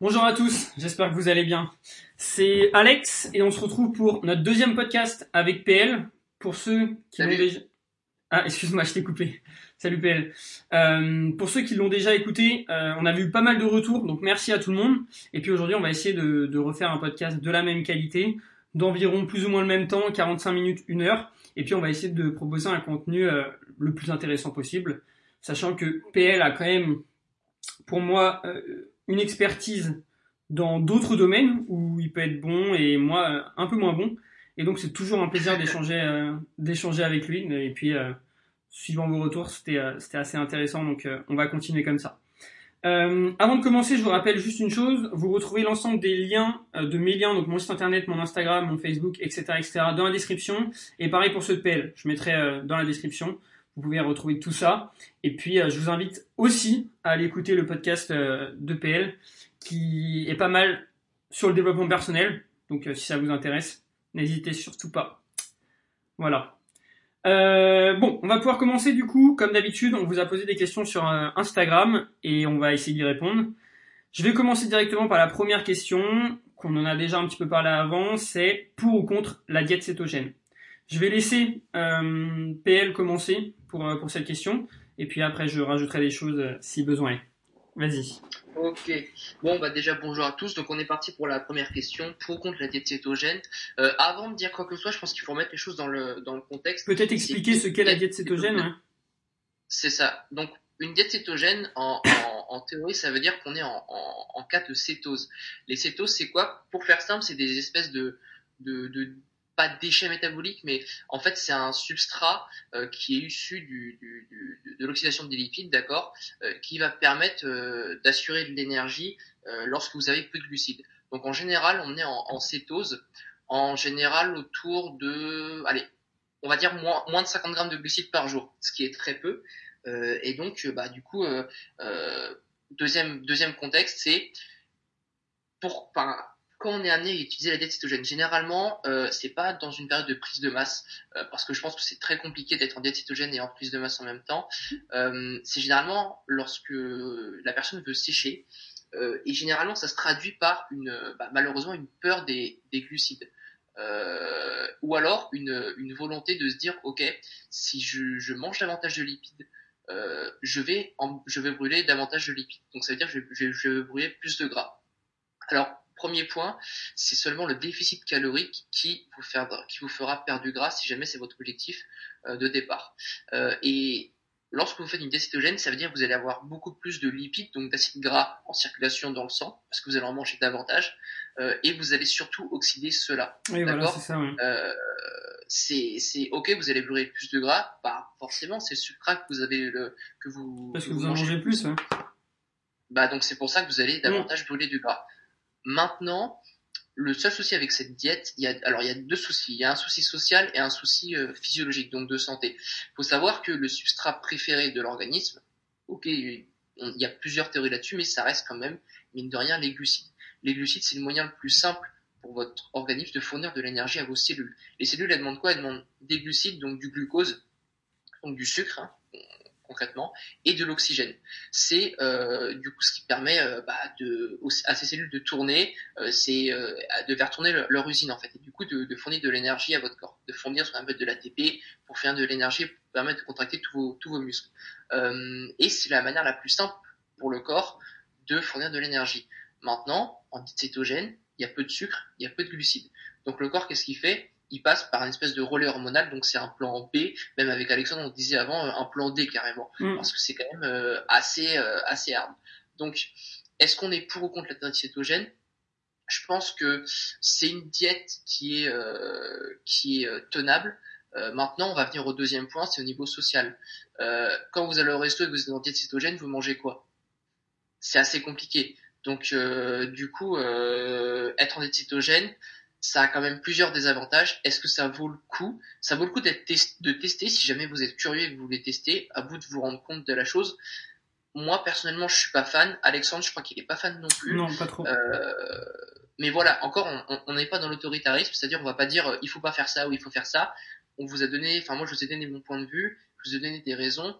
Bonjour à tous, j'espère que vous allez bien. C'est Alex et on se retrouve pour notre deuxième podcast avec PL. Pour ceux qui l'ont déjà... Ah, excuse-moi, je t'ai coupé. Salut PL. Euh, pour ceux qui l'ont déjà écouté, euh, on a vu pas mal de retours, donc merci à tout le monde. Et puis aujourd'hui, on va essayer de, de, refaire un podcast de la même qualité, d'environ plus ou moins le même temps, 45 minutes, 1 heure. Et puis on va essayer de proposer un contenu euh, le plus intéressant possible, sachant que PL a quand même, pour moi, euh, une expertise dans d'autres domaines où il peut être bon et moi euh, un peu moins bon. Et donc c'est toujours un plaisir d'échanger euh, d'échanger avec lui. Et puis euh, suivant vos retours, c'était c'était assez intéressant. Donc on va continuer comme ça. avant de commencer, je vous rappelle juste une chose. Vous retrouvez l'ensemble des liens de mes liens, donc mon site internet, mon Instagram, mon Facebook, etc., etc., dans la description. Et pareil pour ceux de PL, je mettrai dans la description. Vous pouvez retrouver tout ça. Et puis, je vous invite aussi à aller écouter le podcast de PL qui est pas mal sur le développement personnel. Donc euh, si ça vous intéresse, n'hésitez surtout pas. Voilà. Euh, bon, on va pouvoir commencer du coup, comme d'habitude, on vous a posé des questions sur euh, Instagram et on va essayer d'y répondre. Je vais commencer directement par la première question, qu'on en a déjà un petit peu parlé avant, c'est pour ou contre la diète cétogène? Je vais laisser euh, PL commencer pour, pour cette question, et puis après je rajouterai des choses si besoin est. Vas-y. Ok. Bon, bah déjà bonjour à tous. Donc on est parti pour la première question. Pour ou contre la diète cétogène euh, Avant de dire quoi que ce soit, je pense qu'il faut remettre les choses dans le dans le contexte. Peut-être expliquer ce qu'est la diète cétogène. C'est ça. Donc une diète cétogène, en, en, théorie, ça veut dire qu'on est en, en, cas de cétose. Les cétoses, c'est quoi? Pour faire simple, c'est des espèces de, de, de pas de déchets métaboliques, mais en fait c'est un substrat euh, qui est issu du, de l'oxydation des lipides, d'accord, euh, qui va permettre euh, d'assurer de l'énergie lorsque vous avez peu de glucides. Donc en général, on est en, cétose, en général autour de, allez, on va dire moins, moins de 50 grammes de glucides par jour, ce qui est très peu. et donc, bah du coup, deuxième deuxième contexte, c'est pour, enfin, quand on est amené à utiliser la diète cétogène, généralement, euh, c'est pas dans une période de prise de masse, euh, parce que je pense que c'est très compliqué d'être en diète cétogène et en prise de masse en même temps. Euh, c'est généralement lorsque la personne veut sécher, euh, et généralement ça se traduit par une, bah, malheureusement, une peur des, des glucides. Euh, ou alors une, une, volonté de se dire, ok, si je, je mange davantage de lipides, je vais je vais brûler davantage de lipides. Donc ça veut dire que je, je, je vais brûler plus de gras. Alors Premier point, c'est seulement le déficit calorique qui vous, qui vous fera perdre du gras si jamais c'est votre objectif euh, de départ. Euh, et lorsque vous faites une diète cétogène, ça veut dire que vous allez avoir beaucoup plus de lipides, donc d'acides gras en circulation dans le sang, parce que vous allez en manger davantage, euh, et vous allez surtout oxyder cela. Oui, voilà, c'est ok, vous allez brûler plus de gras, bah forcément c'est le sucre que vous avez le que vous parce que vous, en mangez plus. Hein. Bah donc c'est pour ça que vous allez davantage brûler du gras. Maintenant, le seul souci avec cette diète, il y a, alors il y a deux soucis. Il y a un souci social et un souci euh, physiologique, donc de santé. Il faut savoir que le substrat préféré de l'organisme, ok, il y a plusieurs théories là-dessus, mais ça reste quand même, mine de rien, les glucides. Les glucides, c'est le moyen le plus simple pour votre organisme de fournir de l'énergie à vos cellules. Les cellules, elles demandent quoi? Elles demandent des glucides, donc du glucose, donc du sucre, hein, concrètement, et de l'oxygène. C'est euh, du coup ce qui permet euh, bah, à ces cellules de tourner, euh, de faire tourner leur, usine en fait, et du coup de, fournir de l'énergie à votre corps, de fournir ce qu'on appelle de l'ATP pour faire de l'énergie, pour permettre de contracter tous vos, muscles. Et c'est la manière la plus simple pour le corps de fournir de l'énergie. Maintenant, en cétogène, il y a peu de sucre, il y a peu de glucides. Donc le corps, qu'est-ce qu'il fait? Il passe par une espèce de relais hormonal, donc c'est un plan B, même avec Alexandre on disait avant un plan D carrément, mm. parce que c'est quand même euh, assez euh, assez hard. Donc est-ce qu'on est pour ou contre la diète cétogène Je pense que c'est une diète qui est euh, qui est tenable. maintenant, on va venir au deuxième point, c'est au niveau social. quand vous allez au resto et que vous êtes en diète cétogène, vous mangez quoi? C'est assez compliqué. Donc, du coup, être en diète cétogène, ça a quand même plusieurs désavantages. Est-ce que ça vaut le coup? Ça vaut le coup d'être de tester si jamais vous êtes curieux et que vous voulez tester, à bout de vous rendre compte de la chose. Moi personnellement, je suis pas fan. Alexandre, je crois qu'il est pas fan non plus. Non, pas trop. Euh, mais voilà, encore, on n'est pas dans l'autoritarisme, c'est-à-dire on va pas dire euh, il faut pas faire ça ou il faut faire ça. On vous a donné, enfin moi je vous ai donné mon point de vue, je vous ai donné des raisons.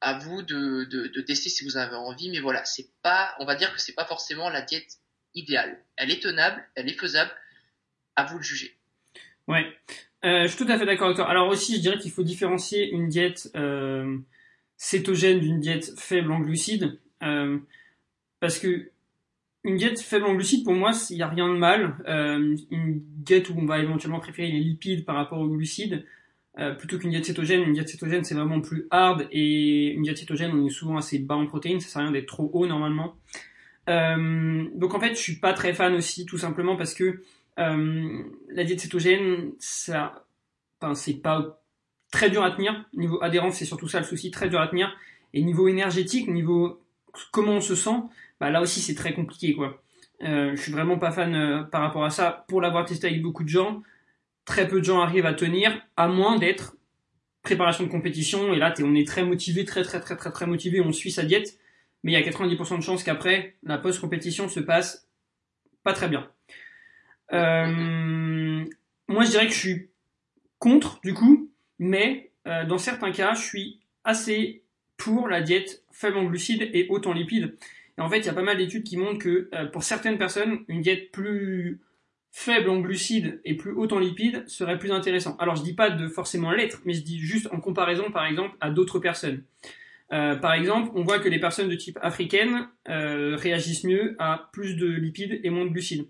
à vous de, de, de, tester si vous avez envie, mais voilà, c'est pas, on va dire que c'est pas forcément la diète idéale. Elle est tenable, elle est faisable, à vous de juger. Ouais, euh, je suis tout à fait d'accord avec toi. Alors aussi, je dirais qu'il faut différencier une diète euh, cétogène d'une diète faible en glucides, euh, parce que une diète faible en glucides, pour moi, il n'y a rien de mal. Une diète où on va éventuellement préférer les lipides par rapport aux glucides, plutôt qu'une diète cétogène. Une diète cétogène, c'est vraiment plus hard, et une diète cétogène, on est souvent assez bas en protéines, ça sert à rien d'être trop haut normalement. Donc en fait, je suis pas très fan aussi, tout simplement parce que euh, la diète cétogène, c'est pas très dur à tenir. Niveau adhérence, c'est surtout ça le souci, très dur à tenir. Et niveau énergétique, niveau comment on se sent, bah là aussi c'est très compliqué quoi. Euh, je suis vraiment pas fan euh, par rapport à ça. Pour l'avoir testé avec beaucoup de gens, très peu de gens arrivent à tenir, à moins d'être préparation de compétition. Et là, on est très motivé, très très très très très motivé, on suit sa diète mais il y a 90% de chances qu'après, la post-compétition se passe pas très bien. Euh, moi, je dirais que je suis contre, du coup, mais euh, dans certains cas, je suis assez pour la diète faible en glucides et haute en lipides. Et en fait, il y a pas mal d'études qui montrent que euh, pour certaines personnes, une diète plus faible en glucides et plus haute en lipides serait plus intéressant. Alors, je dis pas de forcément l'être, mais je dis juste en comparaison, par exemple, à d'autres personnes. Par exemple, on voit que les personnes de type africaine réagissent mieux à plus de lipides et moins de glucides.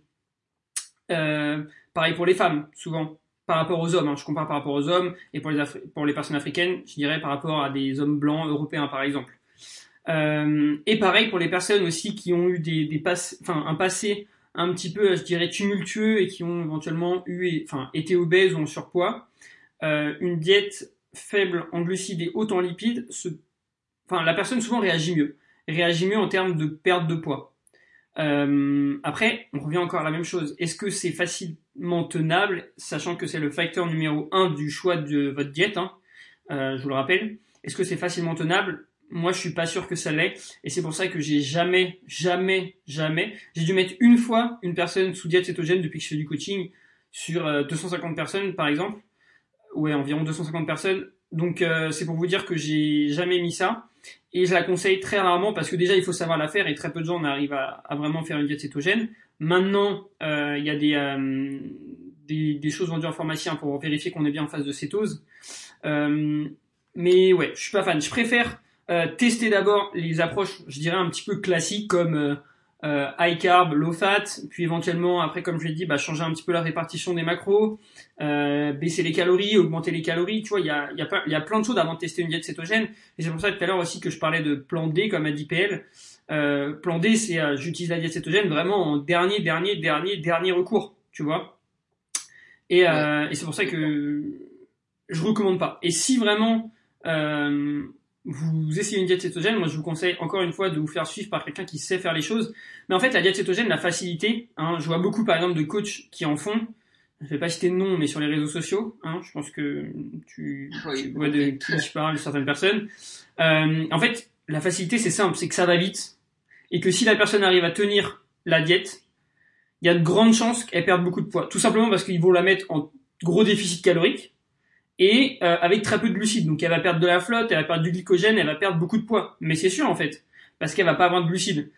Euh, pareil pour les femmes, souvent, par rapport aux hommes. Hein. je compare par rapport aux hommes, et pour les, pour les personnes africaines, je dirais par rapport à des hommes blancs européens, par exemple. et pareil pour les personnes aussi qui ont eu des, des un passé un petit peu, je dirais, tumultueux et qui ont éventuellement eu, enfin, été obèses ou en surpoids. une diète faible en glucides et haute en lipides se enfin, la personne souvent réagit mieux, réagit mieux en termes de perte de poids. Euh, après, on revient encore à la même chose. Est-ce que c'est facilement tenable, sachant que c'est le facteur numéro un du choix de votre diète hein, euh, Je vous le rappelle? Est-ce que c'est facilement tenable? Moi, je suis pas sûr que ça l'est, et c'est pour ça que j'ai jamais, jamais, jamais. J'ai dû mettre une fois une personne sous diète cétogène depuis que je fais du coaching sur 250 euh, personnes, par exemple. Ouais, environ 250 personnes. Donc, c'est pour vous dire que j'ai jamais mis ça. Et je la conseille très rarement parce que déjà il faut savoir la faire et très peu de gens n'arrivent à, vraiment faire une diète cétogène. Maintenant, euh, il y a des, euh, des, des, choses vendues en pharmacie hein, pour vérifier qu'on est bien en phase de cétose. Euh, mais ouais, je suis pas fan. Je préfère tester d'abord les approches, je dirais un petit peu classiques comme euh, high carb, low fat, puis éventuellement après comme je l'ai dit, bah, changer un petit peu la répartition des macros, euh, baisser les calories, augmenter les calories, tu vois, il y a, y, a, y a plein de choses avant de tester une diète cétogène, et c'est pour ça tout à l'heure aussi que je parlais de plan D comme a dit PL. Euh, plan D, c'est euh, j'utilise la diète cétogène vraiment en dernier, dernier, dernier, dernier recours, tu vois. Et, euh, et c'est pour ça que je recommande pas. Et si vraiment euh, vous essayez une diète cétogène, moi je vous conseille encore une fois de vous faire suivre par quelqu'un qui sait faire les choses. Mais en fait, la diète cétogène, la facilité, hein, je vois beaucoup par exemple de coachs qui en font. Je vais pas citer de nom, mais sur les réseaux sociaux, hein, je pense que tu, vois de qui je parle, certaines personnes. Euh, en fait, la facilité, c'est simple, c'est que ça va vite. Et que si la personne arrive à tenir la diète, il y a de grandes chances qu'elle perde beaucoup de poids. Tout simplement parce qu'ils vont la mettre en gros déficit calorique et euh, avec très peu de glucides. Donc elle va perdre de la flotte, elle va perdre du glycogène, elle va perdre beaucoup de poids. Mais c'est sûr en fait, parce qu'elle va pas avoir de glucides.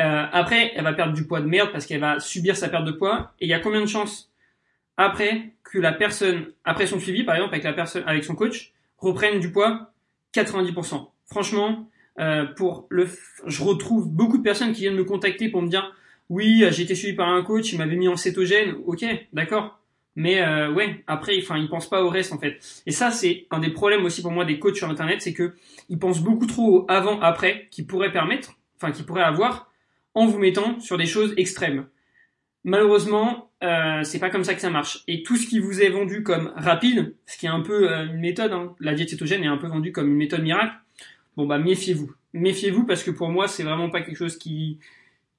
Euh, après, elle va perdre du poids de merde parce qu'elle va subir sa perte de poids. Et il y a combien de chances après que la personne, après son suivi par exemple avec la personne, avec son coach, reprenne du poids? 90%. Franchement, euh, pour le, je retrouve beaucoup de personnes qui viennent me contacter pour me dire oui, j'ai été suivi par un coach, il m'avait mis en cétogène. Ok, d'accord. Mais euh, ouais, après, enfin, ils pensent pas au reste en fait. Et ça, c'est un des problèmes aussi pour moi des coachs sur Internet, c'est que ils pensent beaucoup trop avant-après qui pourrait permettre, enfin, qui pourrait avoir en vous mettant sur des choses extrêmes. Malheureusement, euh, c'est pas comme ça que ça marche. Et tout ce qui vous est vendu comme rapide, ce qui est un peu euh, une méthode, hein, la diète cétogène est un peu vendue comme une méthode miracle. Bon bah méfiez-vous, méfiez-vous parce que pour moi c'est vraiment pas quelque chose qui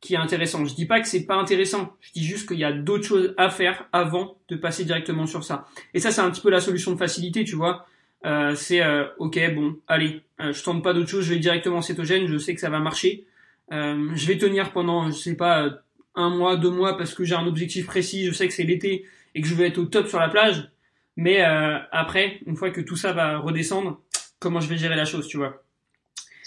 qui est intéressant. Je dis pas que c'est pas intéressant. Je dis juste qu'il y a d'autres choses à faire avant de passer directement sur ça. Et ça, c'est un petit peu la solution de facilité, tu vois. Euh, c'est euh, ok, bon, allez, euh, je tente pas d'autre chose, je vais directement cétogène, je sais que ça va marcher. Euh, je vais tenir pendant, je sais pas, un mois, deux mois parce que j'ai un objectif précis. Je sais que c'est l'été et que je vais être au top sur la plage. Mais après, une fois que tout ça va redescendre, comment je vais gérer la chose, tu vois.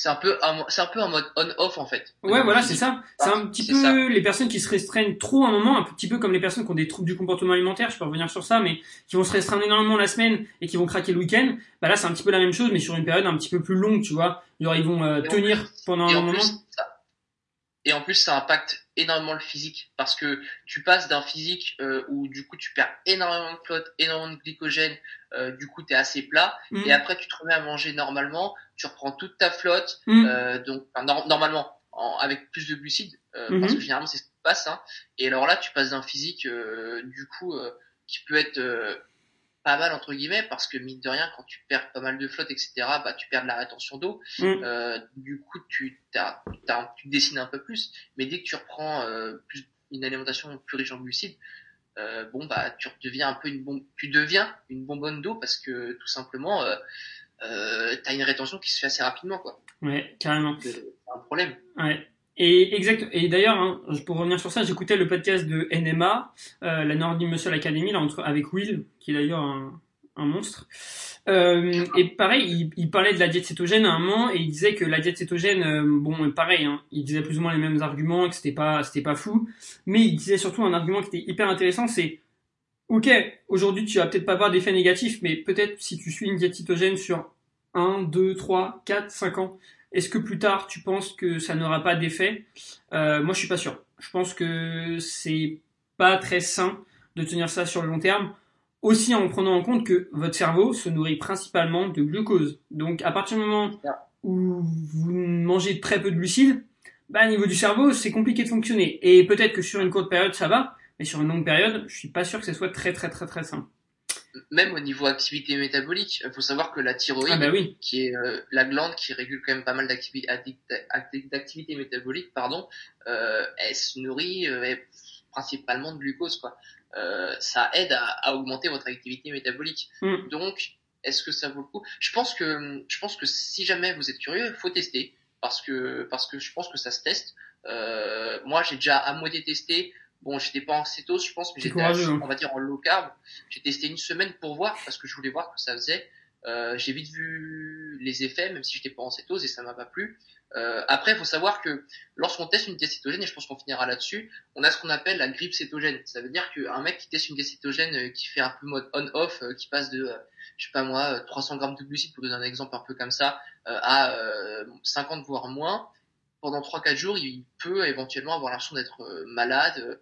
C'est un peu c'est un peu en mode on-off en fait. Ouais, voilà, c'est ça. C'est un petit peu les personnes qui se restreignent trop un moment, un petit peu comme les personnes qui ont des troubles du comportement alimentaire. Je peux revenir sur ça, mais qui vont se restreindre énormément la semaine et qui vont craquer le week-end. Bah là, c'est un petit peu la même chose, mais sur une période un petit peu plus longue, tu vois. Genre, ils vont euh, tenir pendant un moment. Et en plus, ça impacte énormément le physique parce que tu passes d'un physique euh, où du coup tu perds énormément de flotte, énormément de glycogène, euh, du coup tu es assez plat, mm. et après tu te remets à manger normalement, tu reprends toute ta flotte, mm. euh, donc normalement avec plus de glucides, mm-hmm. parce que généralement c'est ce qui se passe. Hein, et alors là, tu passes d'un physique du coup qui peut être pas mal entre guillemets parce que mine de rien quand tu perds pas mal de flotte etc bah tu perds de la rétention d'eau mm. euh, du coup tu t'as, tu dessines un peu plus mais dès que tu reprends euh, plus une alimentation plus riche en glucides euh, bon bah tu deviens un peu une bombe tu deviens une bonbonne d'eau parce que tout simplement euh, euh, t'as une rétention qui se fait assez rapidement quoi. Ouais carrément. C'est un problème. Ouais. Et exact. Et d'ailleurs, hein, pour revenir sur ça, j'écoutais le podcast de NMA, euh, la Nordic Muscle Academy, là, entre, avec Will, qui est d'ailleurs un, un, monstre. Euh, et pareil, il, parlait de la diète cétogène à un moment, et il disait que la diète cétogène, euh, bon, pareil, hein, il disait plus ou moins les mêmes arguments, que c'était pas, c'était pas fou, mais il disait surtout un argument qui était hyper intéressant, c'est Ok, aujourd'hui tu vas peut-être pas avoir d'effet négatif, mais peut-être si tu suis une diète cétogène sur 1, 2, 3, 4, 5 ans, est-ce que plus tard, tu penses que ça n'aura pas d'effet? Euh, Moi, je suis pas sûr. Je pense que c'est pas très sain de tenir ça sur le long terme. Aussi en prenant en compte que votre cerveau se nourrit principalement de glucose. Donc, à partir du moment où vous mangez très peu de glucides, bah, au niveau du cerveau, c'est compliqué de fonctionner. Et peut-être que sur une courte période, ça va, mais sur une longue période, je suis pas sûr que ce soit très, très, très, très sain même au niveau activité métabolique, il faut savoir que la thyroïde, ah bah qui est euh, la glande qui régule quand même pas mal d'activité métabolique, pardon, euh, elle se nourrit euh, principalement de glucose, quoi. Euh, ça aide à, à, augmenter votre activité métabolique. Mm. Donc, est-ce que ça vaut le coup? Je pense que je pense que si jamais vous êtes curieux, il faut tester parce que parce que je pense que ça se teste. moi, j'ai déjà à moitié testé. Bon, j'étais pas en cétose, je pense, mais j'étais, hein. on va dire, en low carb. J'ai testé une semaine pour voir, parce que je voulais voir ce que ça faisait. Euh, j'ai vite vu les effets, même si j'étais pas en cétose et ça m'a pas plu. Euh, après, il faut savoir que lorsqu'on teste une diète cétogène, et je pense qu'on finira là-dessus, on a ce qu'on appelle la grippe cétogène. Ça veut dire qu'un mec qui teste une diète cétogène euh, qui fait un peu mode on-off, euh, qui passe de, euh, je sais pas moi, 300 grammes de glucides, pour donner un exemple un peu comme ça, à 50 voire moins, pendant 3-4 jours, il peut éventuellement avoir l'impression d'être malade,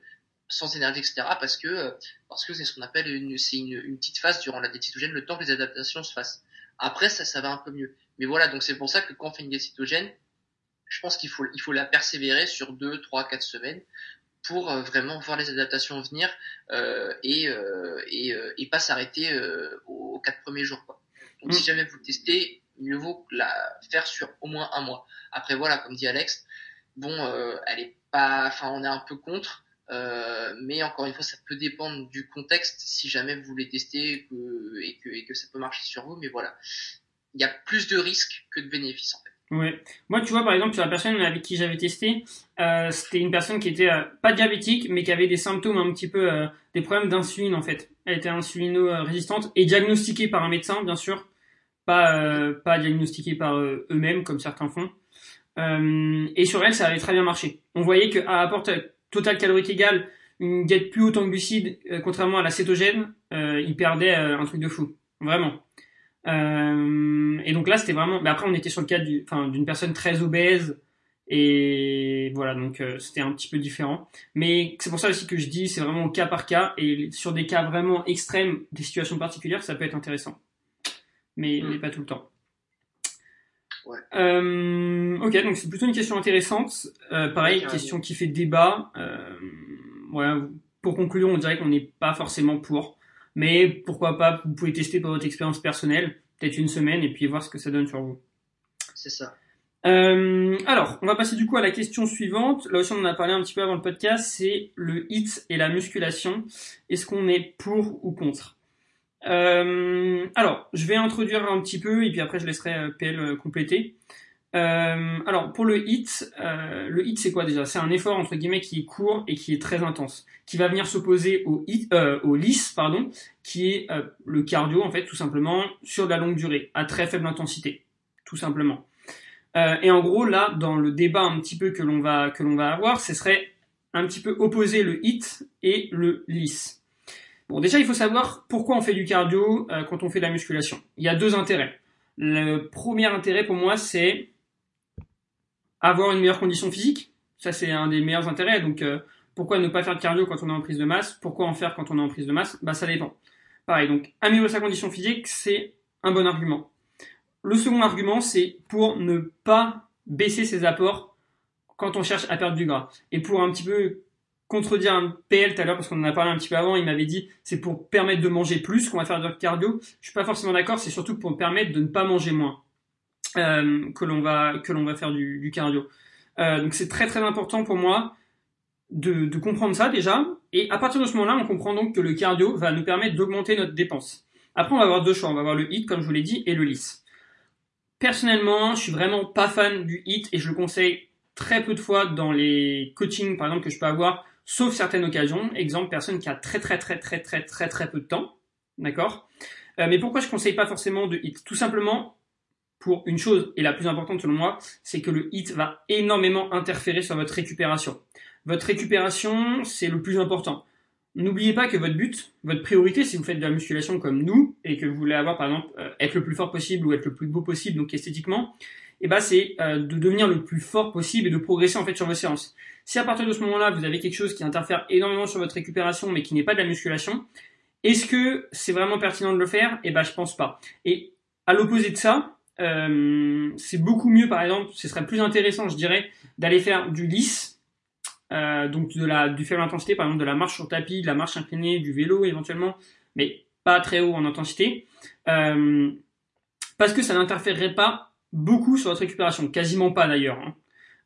sans énergie, etc. Parce que euh, parce que c'est ce qu'on appelle une, c'est une, une, petite phase durant la diète cétogène, le temps que les adaptations se fassent. Après, ça, ça va un peu mieux. Mais voilà, donc c'est pour ça que quand on fait une diète cétogène, je pense qu'il faut, il faut la persévérer sur 2, 3, 4 semaines pour euh, vraiment voir les adaptations venir euh, et, euh, et, euh, et, pas s'arrêter aux 4 premiers jours. Quoi. Donc si mm. jamais vous testez, mieux vaut la faire sur au moins un mois. Après voilà, comme dit Alex, bon, elle est pas, enfin on est un peu contre, euh, mais encore une fois, ça peut dépendre du contexte si jamais vous voulez tester et que, et que, et que ça peut marcher sur vous. Mais voilà, il y a plus de risques que de bénéfices en fait. Ouais. Moi, tu vois, par exemple, sur la personne avec qui j'avais testé, euh, c'était une personne qui était euh, pas diabétique, mais qui avait des symptômes un petit peu, euh, des problèmes d'insuline en fait. Elle était insulino-résistante et diagnostiquée par un médecin, bien sûr, pas pas diagnostiquée par eux-mêmes comme certains font. et sur elle, ça avait très bien marché. On voyait qu'à apporte total calorique égal, une diète plus haute en glucides, euh, contrairement à la cétogène, euh, il perdait euh, un truc de fou. Vraiment. Et donc là, c'était vraiment. Mais après, on était sur le cas d'une personne très obèse. Et voilà, donc c'était un petit peu différent. Mais c'est pour ça aussi que je dis, c'est vraiment au cas par cas. Et sur des cas vraiment extrêmes, des situations particulières, ça peut être intéressant. Mais, mais mm. pas tout le temps. Euh, ok, donc c'est plutôt une question intéressante. Euh, pareil, question qui fait débat. Euh, pour conclure, on dirait qu'on n'est pas forcément pour. Mais pourquoi pas, vous pouvez tester par votre expérience personnelle, peut-être une semaine, et puis voir ce que ça donne sur vous. C'est ça. Euh, alors, on va passer du coup à la question suivante. Là aussi, on en a parlé un petit peu avant le podcast, c'est le HIT et la musculation. Est-ce qu'on est pour ou contre? Euh, alors, je vais introduire un petit peu et puis après je laisserai euh, PL euh, compléter. Euh, alors pour le HIT, euh, le HIT c'est quoi déjà? C'est un effort entre guillemets qui est court et qui est très intense, qui va venir s'opposer au HIT, euh, au LIS pardon, qui est le cardio en fait tout simplement sur de la longue durée, à très faible intensité, tout simplement. Euh, et en gros, là, dans le débat un petit peu que l'on va que l'on va avoir, ce serait un petit peu opposer le hit et le lisse. Bon, déjà, il faut savoir pourquoi on fait du cardio euh, quand on fait de la musculation. Il y a deux intérêts. Le premier intérêt pour moi, c'est avoir une meilleure condition physique. Ça, c'est un des meilleurs intérêts. Donc, euh, pourquoi ne pas faire de cardio quand on est en prise de masse? Pourquoi en faire quand on est en prise de masse? Bah, ça dépend. Pareil, donc améliorer sa condition physique, c'est un bon argument. Le second argument, c'est pour ne pas baisser ses apports quand on cherche à perdre du gras. Et pour un petit peu contredire un PL tout à l'heure, parce qu'on en a parlé un petit peu avant, il m'avait dit c'est pour permettre de manger plus qu'on va faire de cardio. Je suis pas forcément d'accord, c'est surtout pour permettre de ne pas manger moins que l'on va que l'on va faire du, du cardio. Euh, donc c'est très très important pour moi de, de, comprendre ça déjà. Et à partir de ce moment-là, on comprend donc que le cardio va nous permettre d'augmenter notre dépense. Après, on va avoir deux choix. On va avoir le hit, comme je vous l'ai dit, et le lisse. Personnellement, je suis vraiment pas fan du hit et je le conseille très peu de fois dans les coachings, par exemple, que je peux avoir, sauf certaines occasions. Exemple, personne qui a très très très très très très très peu de temps. D'accord? Euh, Mais pourquoi je conseille pas forcément de hit Tout simplement pour une chose, et la plus importante selon moi, c'est que le hit va énormément interférer sur votre récupération. Votre récupération, c'est le plus important. N'oubliez pas que votre but, votre priorité, si vous faites de la musculation comme nous, et que vous voulez avoir, par exemple, euh, être le plus fort possible ou être le plus beau possible, donc esthétiquement, eh ben, c'est euh, de devenir le plus fort possible et de progresser en fait sur vos séances. Si à partir de ce moment-là, vous avez quelque chose qui interfère énormément sur votre récupération, mais qui n'est pas de la musculation, est-ce que c'est vraiment pertinent de le faire? Eh ben, je pense pas. Et à l'opposé de ça, c'est beaucoup mieux, par exemple, ce serait plus intéressant, je dirais, d'aller faire du lisse, euh, donc de la du faible intensité, par exemple de la marche sur tapis, de la marche inclinée, du vélo éventuellement, mais pas très haut en intensité, euh, parce que ça n'interférerait pas beaucoup sur votre récupération, quasiment pas d'ailleurs, hein.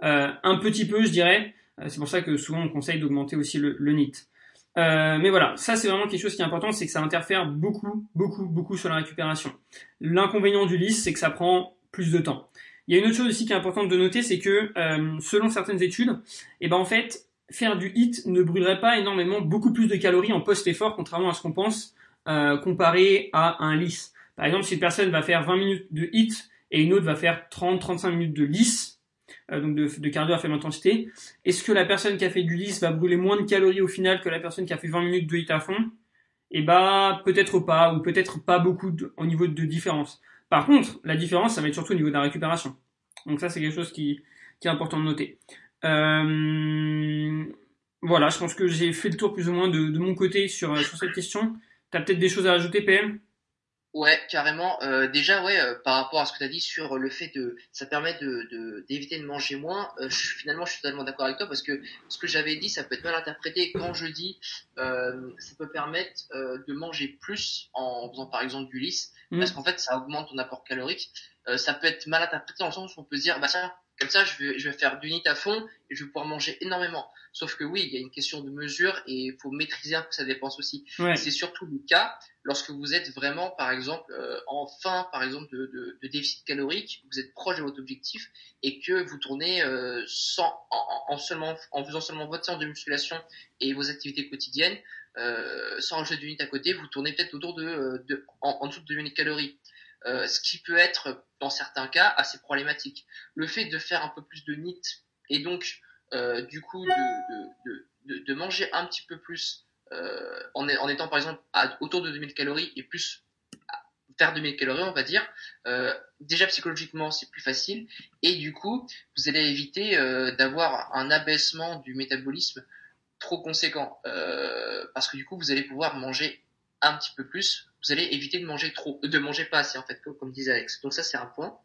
euh, un petit peu je dirais. Euh, c'est pour ça que souvent on conseille d'augmenter aussi le, le NIT. Euh, mais voilà, ça c'est vraiment quelque chose qui est important, c'est que ça interfère beaucoup, beaucoup, beaucoup sur la récupération. L'inconvénient du lisse, c'est que ça prend plus de temps. Il y a une autre chose aussi qui est importante de noter, c'est que euh, selon certaines études, eh ben en fait, faire du HIT ne brûlerait pas énormément beaucoup plus de calories en post-effort, contrairement à ce qu'on pense, euh, comparé à un lisse. Par exemple, si une personne va faire 20 minutes de HIT et une autre va faire 30-35 minutes de lisse, euh, donc de, de, cardio à faible intensité, est-ce que la personne qui a fait du lisse va brûler moins de calories au final que la personne qui a fait 20 minutes de HIT à fond? Eh bah peut-être pas, ou peut-être pas beaucoup au niveau de différence. Par contre, la différence, ça va être surtout au niveau de la récupération. Donc ça, c'est quelque chose qui, est important de noter. Euh, voilà, je pense que j'ai fait le tour plus ou moins de, mon côté sur, sur cette question. Tu as peut-être des choses à ajouter, PM Ouais, carrément. Euh, déjà, ouais, euh, par rapport à ce que tu as dit sur le fait de, ça permet de d'éviter de, manger moins. Euh, je, finalement, je suis totalement d'accord avec toi parce que ce que j'avais dit, ça peut être mal interprété. Quand je dis, euh, ça peut permettre euh, de manger plus en faisant par exemple du lisse, mmh. parce qu'en fait, ça augmente ton apport calorique. ça peut être mal interprété dans le sens où on peut se dire, bah tiens, comme ça, je vais, je vais faire du NIT à fond et je vais pouvoir manger énormément. Sauf que oui, il y a une question de mesure et il faut maîtriser un peu sa dépense aussi. Ouais. C'est surtout le cas lorsque vous êtes vraiment, par exemple, euh, en fin, par exemple, de, de, de, déficit calorique, vous êtes proche de votre objectif et que vous tournez euh, sans, en, en, seulement, en faisant seulement votre séance de musculation et vos activités quotidiennes, euh, sans rajouter du NIT à côté, vous tournez peut-être autour de, euh, de en, en, dessous de 2000 calories. Euh, ce qui peut être, dans certains cas, assez problématique. Le fait de faire un peu plus de NIT et donc, euh, du coup, de, de, de, de, manger un petit peu plus euh, en, en, étant par exemple à, autour de 2000 calories et plus faire 2000 calories, on va dire. Euh, déjà psychologiquement, c'est plus facile et du coup, vous allez éviter euh, d'avoir un abaissement du métabolisme trop conséquent parce que du coup, vous allez pouvoir manger un petit peu plus. Vous allez éviter de manger trop, de manger pas assez en fait, comme disait Alex. Donc ça, c'est un point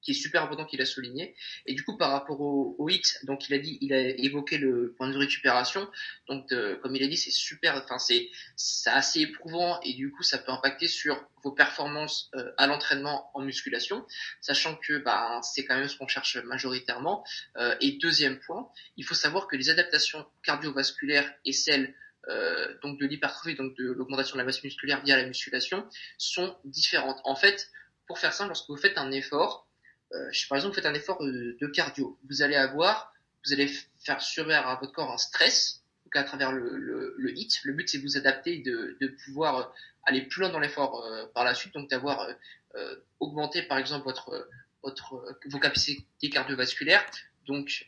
qui est super important qu'il a souligné. Et du coup, par rapport au, au hit, donc il a dit, il a évoqué le point de récupération. Donc, de, comme il a dit, c'est super, enfin c'est c'est assez éprouvant et du coup, ça peut impacter sur vos performances euh, à l'entraînement en musculation, sachant que bah, c'est quand même ce qu'on cherche majoritairement. Euh, et deuxième point, il faut savoir que les adaptations cardiovasculaires et celles euh, donc de l'hypertrophie, donc de l'augmentation de la masse musculaire via la musculation, sont différentes. En fait, pour faire simple, lorsque vous faites un effort, euh, par exemple, vous faites un effort de, cardio, vous allez avoir, vous allez faire subir à votre corps un stress, donc à travers le, le, le hit. Le but, c'est de vous adapter et de, pouvoir aller plus loin dans l'effort euh, par la suite, donc d'avoir euh, augmenté, par exemple, votre votre vos capacités cardiovasculaires, donc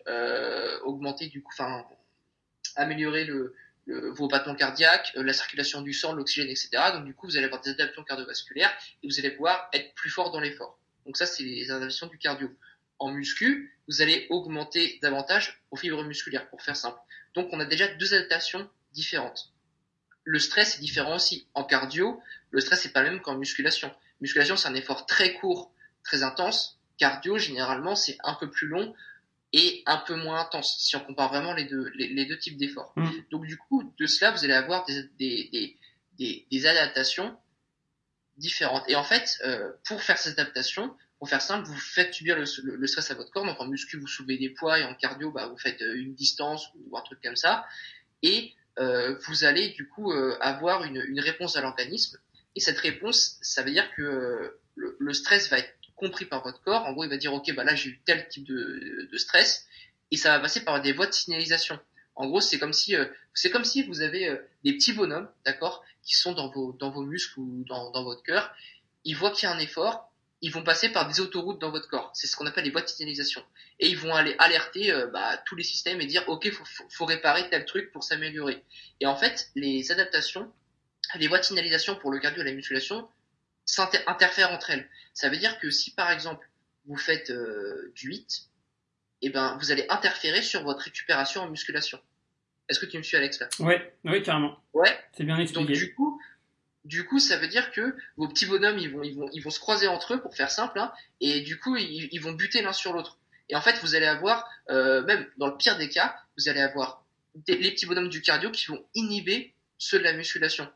augmenter du coup, enfin améliorer le, vos battements cardiaques, la circulation du sang, l'oxygène, etc. Donc du coup, vous allez avoir des adaptations cardiovasculaires et vous allez pouvoir être plus fort dans l'effort. Donc ça, c'est les adaptations du cardio. En muscu, vous allez augmenter davantage vos fibres musculaires, pour faire simple. Donc on a déjà deux adaptations différentes. Le stress est différent aussi. En cardio, le stress n'est pas le même qu'en musculation. Musculation, c'est un effort très court, très intense. Cardio, généralement, c'est un peu plus long et un peu moins intense, si on compare vraiment les deux, les, deux types d'efforts. Mm. Donc du coup, de cela, vous allez avoir des, des, des, des adaptations différentes. Et en fait, euh, pour faire ces adaptations, pour faire simple, vous faites subir le, stress à votre corps. Donc en muscu, vous soulevez des poids et en cardio, bah, vous faites euh, une distance ou un truc comme ça. Et euh, vous allez du coup euh, avoir une, une, réponse à l'organisme. Et cette réponse, ça veut dire que le, le, stress va être compris par votre corps. En gros, il va dire, OK, bah là, j'ai eu tel type de, stress. Et ça va passer par des voies de signalisation. En gros, c'est comme si, c'est comme si vous avez des petits bonhommes, d'accord, qui sont dans vos, dans vos muscles ou dans, dans votre cœur. Ils voient qu'il y a un effort ils vont passer par des autoroutes dans votre corps. C'est ce qu'on appelle les boîtes de signalisation. Et ils vont aller alerter euh, bah, tous les systèmes et dire ok, faut, faut, réparer tel truc pour s'améliorer. Et en fait, les adaptations, les boîtes de signalisation pour le cardio et la musculation interfèrent entre elles. Ça veut dire que si par exemple vous faites euh, du HIIT, eh ben vous allez interférer sur votre récupération en musculation. Est-ce que tu me suis Alex là? Ouais, oui carrément. Ouais. C'est bien expliqué. Donc du coup, du coup, ça veut dire que vos petits bonhommes, ils vont, ils vont, ils vont se croiser entre eux pour faire simple, hein, et du coup, ils, vont buter l'un sur l'autre. Et en fait, vous allez avoir, euh, même dans le pire des cas, vous allez avoir les petits bonhommes du cardio qui vont inhiber ceux de la musculation.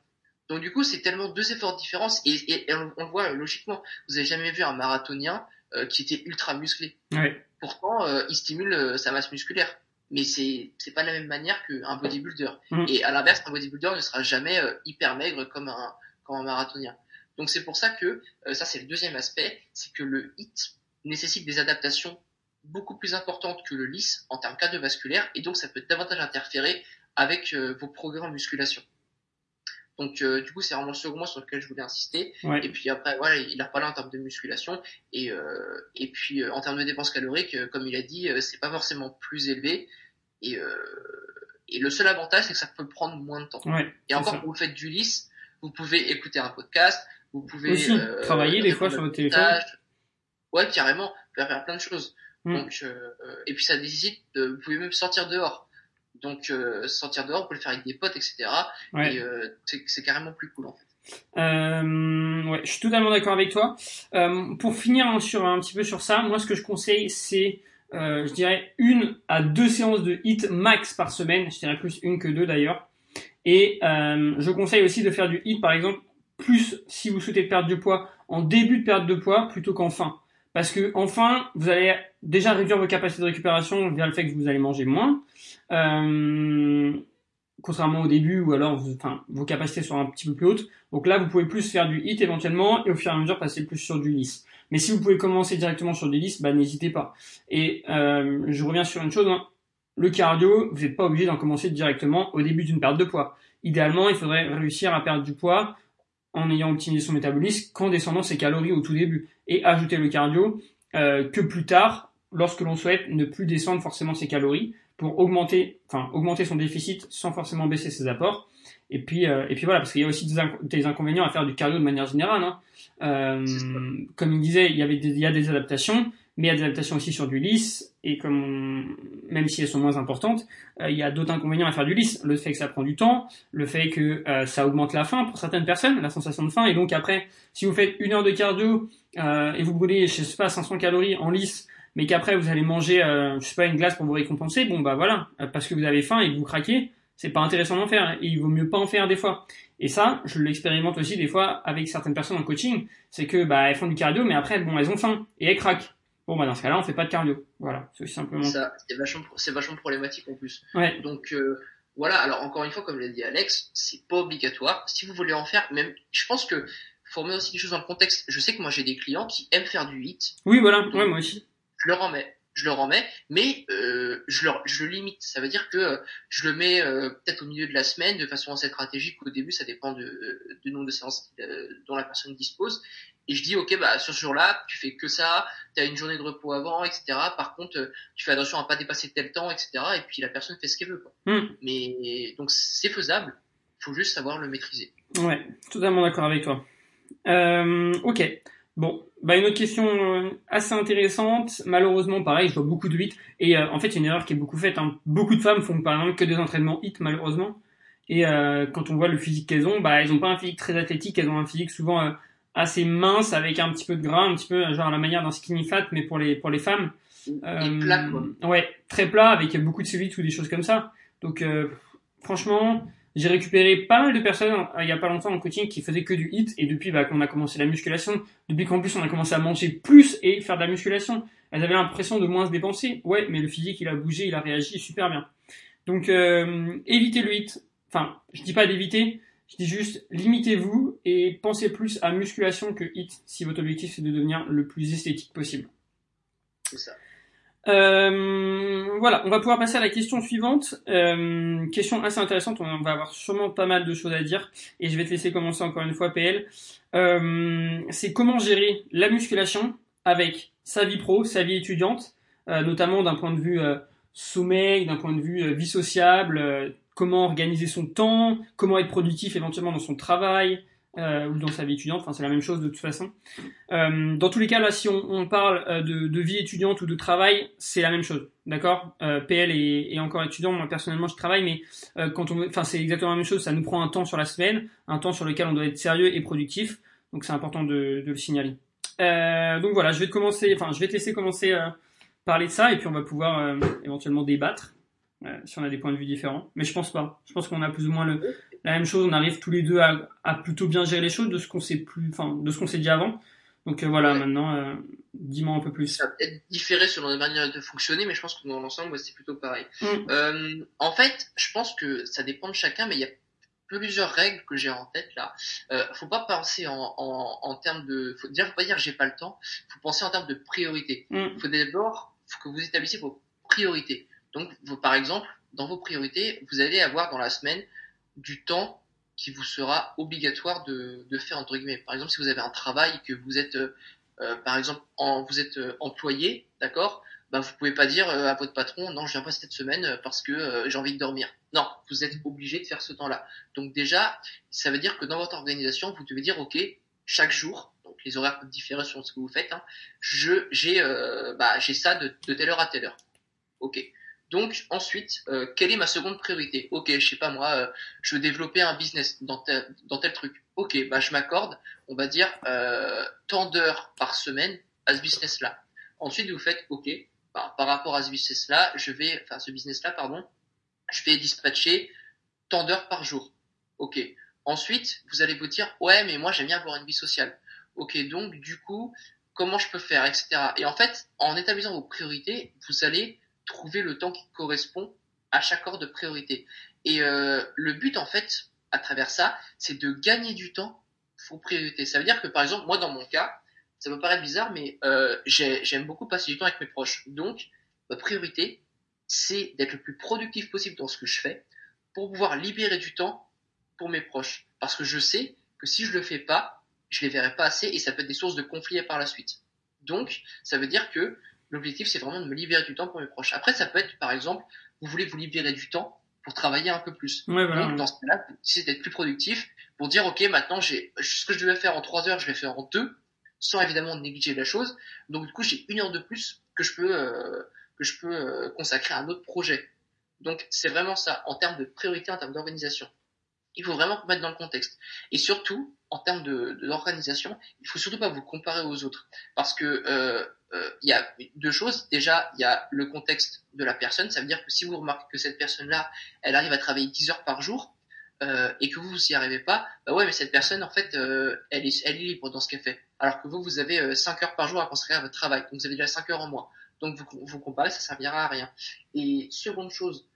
Donc du coup, c'est tellement deux efforts différents, et, et, on, on, voit logiquement, vous avez jamais vu un marathonien euh, qui était ultra musclé. Ouais. Pourtant, euh, il stimule euh, sa masse musculaire mais c'est c'est pas de la même manière qu'un bodybuilder. Mm. Et à l'inverse, un bodybuilder ne sera jamais euh, hyper maigre comme un comme un marathonien. Donc c'est pour ça que euh, ça c'est le deuxième aspect, c'est que le HIT nécessite des adaptations beaucoup plus importantes que le lisse en termes cardiovasculaires et donc ça peut davantage interférer avec euh, vos progrès en musculation. Donc du coup c'est vraiment le second point sur lequel je voulais insister. Et puis après voilà il a parlé en termes de musculation et et puis en termes de dépenses caloriques comme il a dit c'est pas forcément plus élevé et, euh, et le seul avantage, c'est que ça peut prendre moins de temps. et encore, quand vous faites du lisse, vous pouvez écouter un podcast, vous pouvez Aussi, euh, travailler des fois sur votre téléphone. Ouais, carrément, vous pouvez faire plein de choses. Mm. Donc, euh, et puis ça nécessite, de, vous pouvez même sortir dehors. Donc euh, sortir dehors, vous pouvez le faire avec des potes, etc. Et euh, c'est carrément plus cool en fait. Euh, ouais, je suis totalement d'accord avec toi. Euh, pour finir hein, sur un petit peu sur ça, moi ce que je conseille, c'est je dirais une à deux séances de hit max par semaine. Je dirais plus une que deux d'ailleurs. Et je conseille aussi de faire du hit par exemple plus si vous souhaitez perdre du poids en début de perte de poids plutôt qu'en fin. Parce que en fin, vous allez déjà réduire vos capacités de récupération via le fait que vous allez manger moins. Euh, contrairement au début où alors enfin, vos capacités sont un petit peu plus hautes. Donc là, vous pouvez plus faire du hit éventuellement et au fur et à mesure passer plus sur du lisse. Mais si vous pouvez commencer directement sur des listes, bah, n'hésitez pas. Et euh, je reviens sur une chose, hein. le cardio, vous n'êtes pas obligé d'en commencer directement au début d'une perte de poids. Idéalement, il faudrait réussir à perdre du poids en ayant optimisé son métabolisme qu'en descendant ses calories au tout début et ajouter le cardio euh, que plus tard lorsque l'on souhaite ne plus descendre forcément ses calories pour augmenter, enfin augmenter son déficit sans forcément baisser ses apports. Et puis, euh, et puis voilà, parce qu'il y a aussi des, inconvénients à faire du cardio de manière générale. Hein. Euh, comme il disait, il y avait des, il y a des adaptations, mais il y a des adaptations aussi sur du lisse. Et comme, même si elles sont moins importantes, euh, il y a d'autres inconvénients à faire du lisse. Le fait que ça prend du temps, le fait que euh, ça augmente la faim pour certaines personnes, la sensation de faim. Et donc après, si vous faites une heure de cardio et vous brûlez, je sais pas, 500 calories en lisse, mais qu'après vous allez manger, je sais pas, une glace pour vous récompenser, bon bah voilà, parce que vous avez faim et que vous craquez, c'est pas intéressant d'en faire. Et il vaut mieux pas en faire des fois. Et ça, je l'expérimente aussi des fois avec certaines personnes en coaching. C'est que bah elles font du cardio, mais après bon elles ont faim et elles craquent. Bon bah dans ce cas-là, on fait pas de cardio. Voilà, c'est aussi simplement. Ça, c'est vachement, c'est vachement problématique en plus. Ouais. Donc euh, voilà. Alors encore une fois, comme l'a dit Alex, c'est pas obligatoire. Si vous voulez en faire, même, je pense que faut remettre aussi les choses dans le contexte. Je sais que moi j'ai des clients qui aiment faire du hit. Oui, voilà. Ouais, moi aussi. Je leur en mets. Je le remets, mais euh, je, le, je le limite. Ça veut dire que euh, je le mets euh, peut-être au milieu de la semaine de façon assez stratégique. Au début, ça dépend de, du nombre de séances dont la personne dispose. Et je dis, ok, bah sur ce jour-là, tu fais que ça, tu as une journée de repos avant, etc. Par contre, tu fais attention à pas dépasser tel temps, etc. Et puis la personne fait ce qu'elle veut. Quoi. Hmm. Mais donc c'est faisable. Il faut juste savoir le maîtriser. Ouais, totalement d'accord avec toi. ok. Bon, bah une autre question euh, assez intéressante. Malheureusement, pareil, je vois beaucoup de hits. Et euh, en fait, une erreur qui est beaucoup faite. Hein. Beaucoup de femmes font par exemple que des entraînements hits, malheureusement. Et euh, quand on voit le physique qu'elles ont, bah elles ont pas un physique très athlétique. Elles ont un physique souvent assez mince, avec un petit peu de gras, un petit peu genre à la manière d'un skinny fat, mais pour les pour les femmes. Et plat, quoi. Ouais, très plat, avec beaucoup de cellulite ou des choses comme ça. Donc, franchement, j'ai récupéré pas mal de personnes euh, il y a pas longtemps en coaching qui faisaient que du hit et depuis bah, qu'on a commencé la musculation, depuis qu'en plus on a commencé à manger plus et faire de la musculation, elles avaient l'impression de moins se dépenser. Ouais, mais le physique il a bougé, il a réagi super bien. Donc euh, évitez le hit. Enfin, je dis pas d'éviter, je dis juste limitez-vous et pensez plus à musculation que hit si votre objectif c'est de devenir le plus esthétique possible. C'est ça. Euh, voilà, on va pouvoir passer à la question suivante. Euh, question assez intéressante, on va avoir sûrement pas mal de choses à dire et je vais te laisser commencer encore une fois PL. Euh, c'est comment gérer la musculation avec sa vie pro, sa vie étudiante, notamment d'un point de vue sommeil, d'un point de vue vie sociable, comment organiser son temps, comment être productif éventuellement dans son travail, euh, ou dans sa vie étudiante, enfin c'est la même chose de toute façon. Euh, dans tous les cas, là, si on, on parle euh, de, de, vie étudiante ou de travail, c'est la même chose, d'accord? Euh, PL est, est, encore étudiant, moi personnellement je travaille, mais euh, quand on, enfin c'est exactement la même chose, ça nous prend un temps sur la semaine, un temps sur lequel on doit être sérieux et productif, donc c'est important de, de, le signaler. donc voilà, je vais te commencer, enfin je vais te laisser commencer parler de ça et puis on va pouvoir éventuellement débattre. Si on a des points de vue différents, mais je pense pas. Je pense qu'on a plus ou moins le, la même chose, on arrive tous les deux à, à plutôt bien gérer les choses de ce qu'on sait plus, enfin, de ce qu'on sait dit avant. Donc euh, voilà, maintenant, euh, dis-moi un peu plus. Ça peut-être différer selon la manière de fonctionner, mais je pense que dans l'ensemble, c'est plutôt pareil. Mm. Euh, en fait, je pense que ça dépend de chacun, mais il y a plusieurs règles que j'ai en tête là. Euh, faut pas penser en, en, en termes de, faut dire, faut pas dire j'ai pas le temps. Faut penser en termes de priorité. Mm. Faut d'abord, faut que vous établissiez vos priorités. Donc, vous, par exemple, dans vos priorités, vous allez avoir dans la semaine du temps qui vous sera obligatoire de, de faire entre guillemets. Par exemple, si vous avez un travail que vous êtes, euh, euh, par exemple, en, vous êtes euh, employé, d'accord, bah vous pouvez pas dire à votre patron non, je viens pas cette semaine parce que j'ai envie de dormir. Non, vous êtes obligé de faire ce temps-là. Donc déjà, ça veut dire que dans votre organisation, vous devez dire ok, chaque jour, donc les horaires peuvent différer selon ce que vous faites. Hein, je j'ai bah j'ai ça de, de telle heure à telle heure. Ok. Donc ensuite, euh, quelle est ma seconde priorité? Ok, je sais pas moi, euh, je veux développer un business dans tel, dans tel truc. Ok, bah je m'accorde, on va dire euh, tant d'heures par semaine à ce business-là. Ensuite, vous faites ok, bah, par rapport à ce business-là, je vais, enfin ce business-là, pardon, je vais dispatcher tant d'heures par jour. Ok. Ensuite, vous allez vous dire ouais, mais moi j'aime bien avoir une vie sociale. Ok, donc du coup, comment je peux faire, etc. Et en fait, en établissant vos priorités, vous allez trouver le temps qui correspond à chaque ordre de priorité. Et euh, le but, en fait, à travers ça, c'est de gagner du temps pour priorité. Ça veut dire que, par exemple, moi, dans mon cas, ça peut paraître bizarre, mais euh, j'aime beaucoup passer du temps avec mes proches. Donc, ma priorité, c'est d'être le plus productif possible dans ce que je fais pour pouvoir libérer du temps pour mes proches. Parce que je sais que si je le fais pas, je les verrai pas assez et ça peut être des sources de conflits par la suite. Donc, ça veut dire que L'objectif, c'est vraiment de me libérer du temps pour mes proches. Après, ça peut être, par exemple, vous voulez vous libérer du temps pour travailler un peu plus. Donc, dans ce cas-là, c'est d'être plus productif pour dire, OK, maintenant, j'ai, ce que je devais faire en trois heures, je vais faire en deux, sans évidemment négliger la chose. Donc, du coup, j'ai une heure de plus que je peux, euh, que je peux euh, consacrer à un autre projet. Donc, c'est vraiment ça, en termes de priorité, en termes d'organisation. Il faut vraiment mettre dans le contexte. Et surtout, en termes de, d'organisation, il faut surtout pas vous comparer aux autres. Parce que, euh, il y a deux choses. Déjà, il y a le contexte de la personne. Ça veut dire que si vous remarquez que cette personne-là, elle arrive à travailler 10 heures par jour euh, et que vous, vous n'y arrivez pas, bah ouais, mais cette personne, en fait, euh, elle, est, elle est libre dans ce qu'elle fait. Alors que vous, vous avez 5 heures par jour à consacrer à votre travail. Donc, vous avez déjà 5 heures en moins. Donc, vous, vous comparez, ça servira à rien. Et seconde chose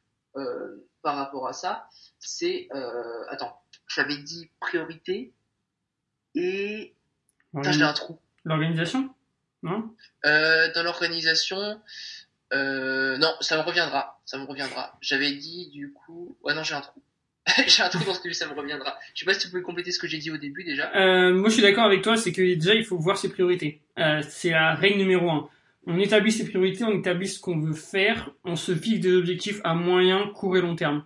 par rapport à ça, c'est... attends, j'avais dit priorité et... Putain, j'ai un trou. L'organisation? Euh, dans l'organisation, Euh, non, ça me reviendra. Ça me reviendra. J'avais dit du coup. Ouais, non, j'ai un trou. j'ai un trou dans ce que ça me reviendra. Je sais pas si tu pouvais compléter ce que j'ai dit au début déjà. Euh, moi, je suis d'accord avec toi. C'est que déjà, il faut voir ses priorités. Euh, c'est la règle numéro un. On établit ses priorités, on établit ce qu'on veut faire, on se fixe des objectifs à moyen, court et long terme.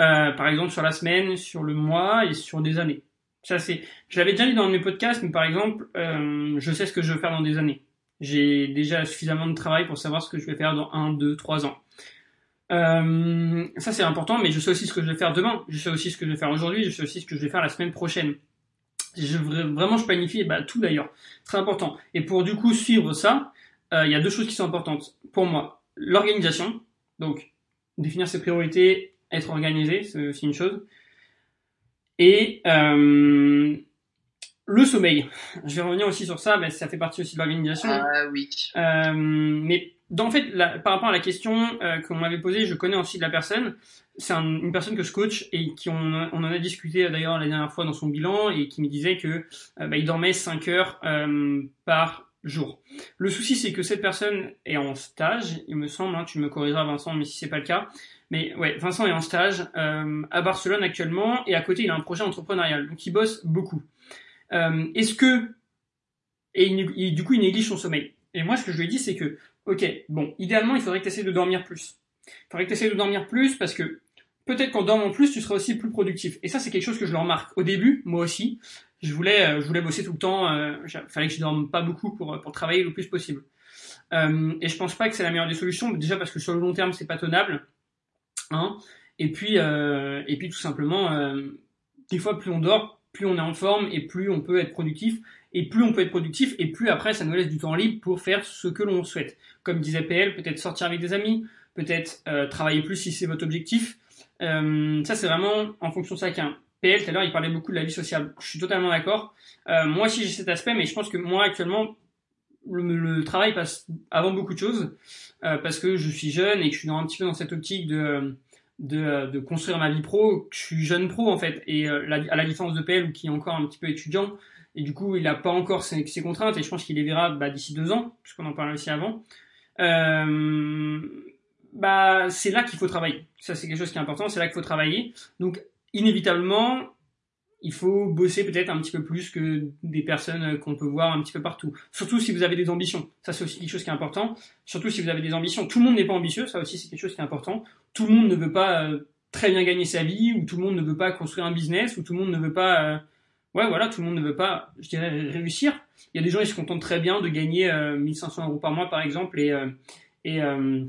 Euh, par exemple, sur la semaine, sur le mois et sur des années. Ça, c'est. Je l'avais déjà dit dans mes podcasts, mais par exemple, euh, je sais ce que je veux faire dans des années. J'ai déjà suffisamment de travail pour savoir ce que je vais faire dans un, deux, trois ans. Euh, ça c'est important, mais je sais aussi ce que je vais faire demain. Je sais aussi ce que je vais faire aujourd'hui. Je sais aussi ce que je vais faire la semaine prochaine. Vraiment, je planifie bah, tout d'ailleurs. Très important. Et pour du coup suivre ça, euh, il y a deux choses qui sont importantes pour moi. L'organisation, donc définir ses priorités, être organisé, c'est aussi une chose. Et euh, le sommeil. Je vais revenir aussi sur ça, mais ça fait partie aussi de l'organisation. Ah oui. Euh, mais dans, en fait, par rapport à la question euh, qu'on m'avait posée, je connais aussi de la personne. C'est une personne que je coach et qui on, on en a discuté d'ailleurs la dernière fois dans son bilan et qui me disait que euh, bah, il dormait 5 heures euh, par jour. Le souci, c'est que cette personne est en stage, il me semble. Hein, tu me corrigeras, Vincent, mais si c'est pas le cas. Mais ouais, Vincent est en stage euh, à Barcelone actuellement et à côté, il a un projet entrepreneurial, donc il bosse beaucoup. Euh, Est-ce que et, du coup, il néglige son sommeil. Et moi, ce que je lui ai dit, c'est que, ok, bon, idéalement, il faudrait que tu essaies de dormir plus. Il faudrait que tu essaies de dormir plus parce que peut-être qu'en dormant plus, tu seras aussi plus productif. Et ça, c'est quelque chose que je le remarque. Au début, moi aussi, je voulais, euh, je voulais bosser tout le temps. Euh, il fallait que je dorme pas beaucoup pour, pour travailler le plus possible. Euh, et je pense pas que c'est la meilleure des solutions. Déjà parce que sur le long terme, c'est pas tenable. Et puis, euh, et puis tout simplement, euh, des fois, plus on dort, plus on est en forme et plus on peut être productif. Et plus on peut être productif, et plus après, ça nous laisse du temps libre pour faire ce que l'on souhaite. Comme disait PL, peut-être sortir avec des amis, peut-être euh, travailler plus si c'est votre objectif. Euh, ça, c'est vraiment en fonction de chacun. PL, tout à l'heure, il parlait beaucoup de la vie sociale. Je suis totalement d'accord. Euh, moi aussi, j'ai cet aspect, mais je pense que moi, actuellement, le, travail passe avant beaucoup de choses, euh, parce que je suis jeune et que je suis un petit peu dans cette optique de de, construire ma vie pro. Je suis jeune pro en fait, et euh, à la différence de PL qui est encore un petit peu étudiant, et du coup il n'a pas encore ses, ses, contraintes, et je pense qu'il les verra bah, d'ici deux ans, puisqu'on en parlait aussi avant. Euh, bah c'est là qu'il faut travailler. Ça c'est quelque chose qui est important, c'est là qu'il faut travailler. Donc inévitablement, il faut bosser peut-être un petit peu plus que des personnes qu'on peut voir un petit peu partout. Surtout si vous avez des ambitions. Ça, c'est aussi quelque chose qui est important. Surtout si vous avez des ambitions. Tout le monde n'est pas ambitieux. Ça aussi, c'est quelque chose qui est important. Tout le monde ne veut pas euh, très bien gagner sa vie, ou tout le monde ne veut pas construire un business, ou tout le monde ne veut pas, euh... ouais, voilà, tout le monde ne veut pas, je dirais, réussir. Il y a des gens, ils se contentent très bien de gagner euh, 1500 euros par mois, par exemple, et, euh, et, euh,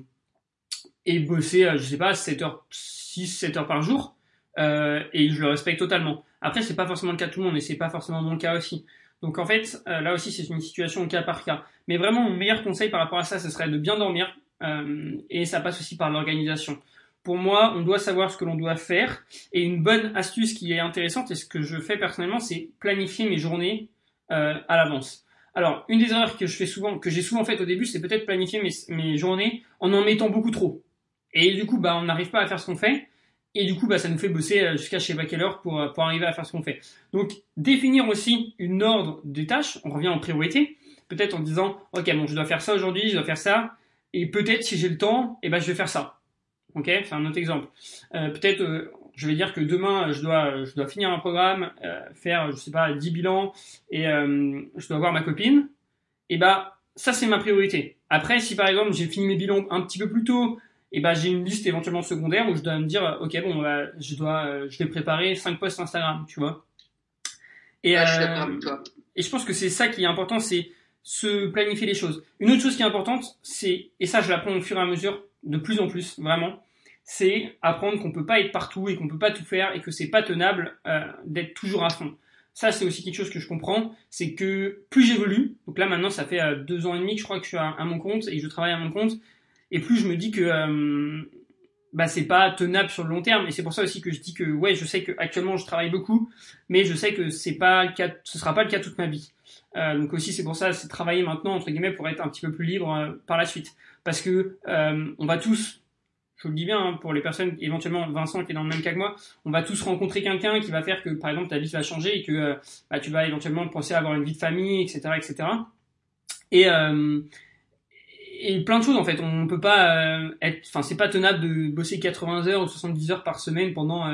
et bosser, je sais pas, 7 heures, 6, 7 heures par jour. Et je le respecte totalement. Après, c'est pas forcément le cas de tout le monde et c'est pas forcément mon cas aussi. Donc en fait, euh, là aussi, c'est une situation cas par cas. Mais vraiment, mon meilleur conseil par rapport à ça, ce serait de bien dormir euh, et ça passe aussi par l'organisation. Pour moi, on doit savoir ce que l'on doit faire et une bonne astuce qui est intéressante et ce que je fais personnellement, c'est planifier mes journées euh, à l'avance. Alors, une des erreurs que je fais souvent, que j'ai souvent fait au début, c'est peut-être planifier mes, mes journées en en mettant beaucoup trop. Et du coup, bah, on n'arrive pas à faire ce qu'on fait. Et du coup, bah, ça nous fait bosser jusqu'à je sais pas quelle heure pour, pour arriver à faire ce qu'on fait. Donc, définir aussi une ordre des tâches, on revient en priorité, peut-être en disant, ok, bon, je dois faire ça aujourd'hui, je dois faire ça, et peut-être si j'ai le temps, eh ben, je vais faire ça. Ok, c'est un autre exemple. Euh, peut-être, euh, je vais dire que demain, je dois, je dois finir un programme, euh, faire, je sais pas, 10 bilans, et je dois voir ma copine. Et bah, ça c'est ma priorité. Après, si par exemple j'ai fini mes bilans un petit peu plus tôt, et ben j'ai une liste éventuellement secondaire où je dois me dire ok bon bah, je dois je vais préparer cinq posts Instagram tu vois. Et ouais, euh, je et je pense que c'est ça qui est important c'est se planifier les choses. Une autre chose qui est importante c'est et ça je l'apprends au fur et à mesure de plus en plus vraiment c'est apprendre qu'on peut pas être partout et qu'on peut pas tout faire et que c'est pas tenable euh, d'être toujours à fond. Ça c'est aussi quelque chose que je comprends c'est que plus j'évolue donc là maintenant ça fait euh, deux ans et demi que je crois que je suis à, à mon compte et je travaille à mon compte et plus je me dis que euh, bah c'est pas tenable sur le long terme. Et c'est pour ça aussi que je dis que ouais je sais que actuellement je travaille beaucoup mais je sais que c'est pas ce sera pas le cas toute ma vie. Euh, donc aussi c'est pour ça c'est travailler maintenant entre guillemets pour être un petit peu plus libre euh, par la suite. Parce que euh, on va tous je vous le dis bien hein, pour les personnes éventuellement Vincent qui est dans le même cas que moi on va tous rencontrer quelqu'un qui va faire que par exemple ta vie va changer et que bah, tu vas éventuellement penser à avoir une vie de famille etc etc et et plein de choses en fait. On peut pas euh, être, enfin c'est pas tenable de bosser 80 heures ou 70 heures par semaine pendant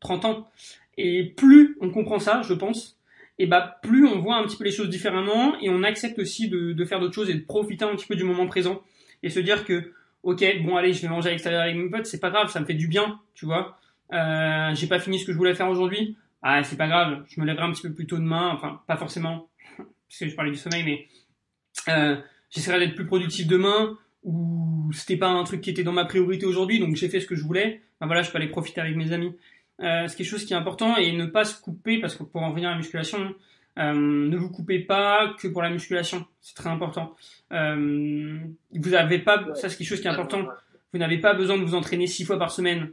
30 ans. Et plus on comprend ça, je pense, et bah plus on voit un petit peu les choses différemment et on accepte aussi de, de faire d'autres choses et de profiter un petit peu du moment présent et se dire que ok bon allez je vais manger à l'extérieur avec mes potes c'est pas grave ça me fait du bien tu vois euh, j'ai pas fini ce que je voulais faire aujourd'hui ah c'est pas grave je me lèverai un petit peu plus tôt demain enfin pas forcément parce que je parlais du sommeil mais euh, j'essaierai d'être plus productif demain ou c'était pas un truc qui était dans ma priorité aujourd'hui donc j'ai fait ce que je voulais ben voilà je peux aller profiter avec mes amis euh, c'est quelque chose qui est important et ne pas se couper parce que pour en revenir à la musculation, euh, ne vous coupez pas que pour la musculation, c'est très important. Euh, vous n'avez pas, ça c'est quelque chose qui est important. Vous n'avez pas besoin de vous entraîner six fois par semaine.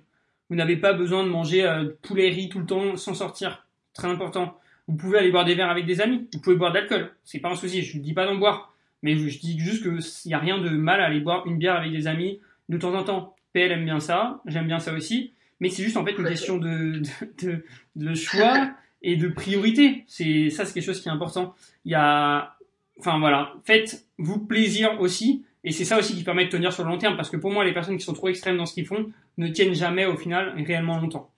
Vous n'avez pas besoin de manger euh, poulet riz tout le temps sans sortir. Très important. Vous pouvez aller boire des verres avec des amis. Vous pouvez boire de l'alcool. C'est pas un souci. Je ne dis pas d'en boire, mais je, dis juste que il n'y a rien de mal à aller boire une bière avec des amis de temps en temps. PL aime bien ça. J'aime bien ça aussi mais c'est juste en fait une question de, de, de, choix et de priorité. C'est ça, c'est quelque chose qui est important. Il y a, enfin voilà, faites-vous plaisir aussi, et c'est ça aussi qui permet de tenir sur le long terme, parce que pour moi, les personnes qui sont trop extrêmes dans ce qu'ils font ne tiennent jamais au final réellement longtemps.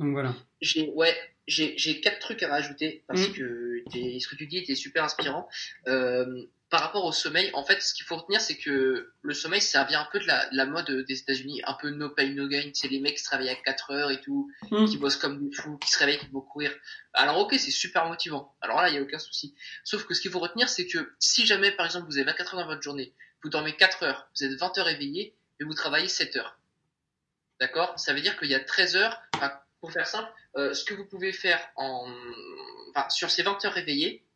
Donc voilà. J'ai ouais, j'ai quatre trucs à rajouter parce mm. que ce que tu dis était super inspirant. Euh, par rapport au sommeil, en fait, ce qu'il faut retenir, c'est que le sommeil, ça vient un peu de la, mode des États-Unis, un peu no pain, no gain. C'est les mecs qui se réveillent à 4 heures et tout, mm. qui bossent comme des fous, qui se réveillent, qui vont courir. Alors, ok, c'est super motivant. Alors là, il n'y a aucun souci. Sauf que ce qu'il faut retenir, c'est que si jamais, par exemple, vous avez 24 heures dans votre journée, vous dormez 4 heures, vous êtes 20 heures éveillé, et vous travaillez 7 heures. D'accord? Ça veut dire qu'il y a 13 heures, pour faire simple, euh, ce que vous pouvez faire en, enfin, sur ces 20 heures réveillées,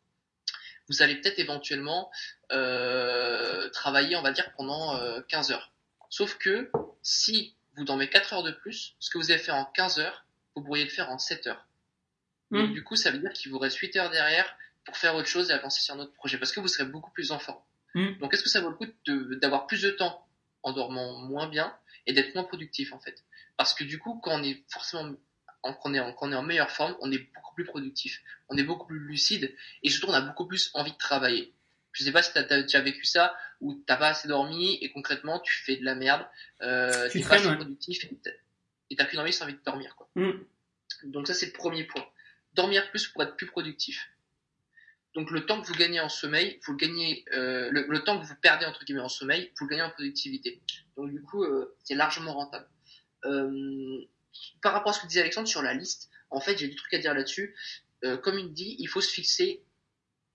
vous allez peut-être éventuellement euh, travailler, on va dire, pendant 15 euh, heures. Sauf que si vous dormez 4 heures de plus, ce que vous avez fait en 15 heures, vous pourriez le faire en 7 heures. Donc hmm. du coup, ça veut dire qu'il vous reste 8 heures derrière pour faire autre chose et avancer sur un autre projet, parce que vous serez beaucoup plus en forme. Hmm. Donc est-ce que ça vaut le coup d'avoir plus de temps en dormant moins bien et d'être moins productif en fait? Parce que du coup, quand on est forcément quand on est, en, on est en meilleure forme, on est beaucoup plus productif, on est beaucoup plus lucide et surtout on a beaucoup plus envie de travailler. Je sais pas si tu as déjà vécu ça où t'as pas assez dormi et concrètement tu fais de la merde, euh, tu es pas assez productif et t'as qu'une envie, c'est envie de dormir quoi. Mm. Donc ça c'est le premier point. Dormir plus pour être plus productif. Donc le temps que vous gagnez en sommeil, vous le gagnez, euh, le, temps que vous perdez entre guillemets en sommeil, vous le gagnez en productivité. Donc du coup euh, c'est largement rentable. Euh, par rapport à ce que disait Alexandre sur la liste, en fait, j'ai des trucs à dire là-dessus. Euh, comme il dit, il faut se fixer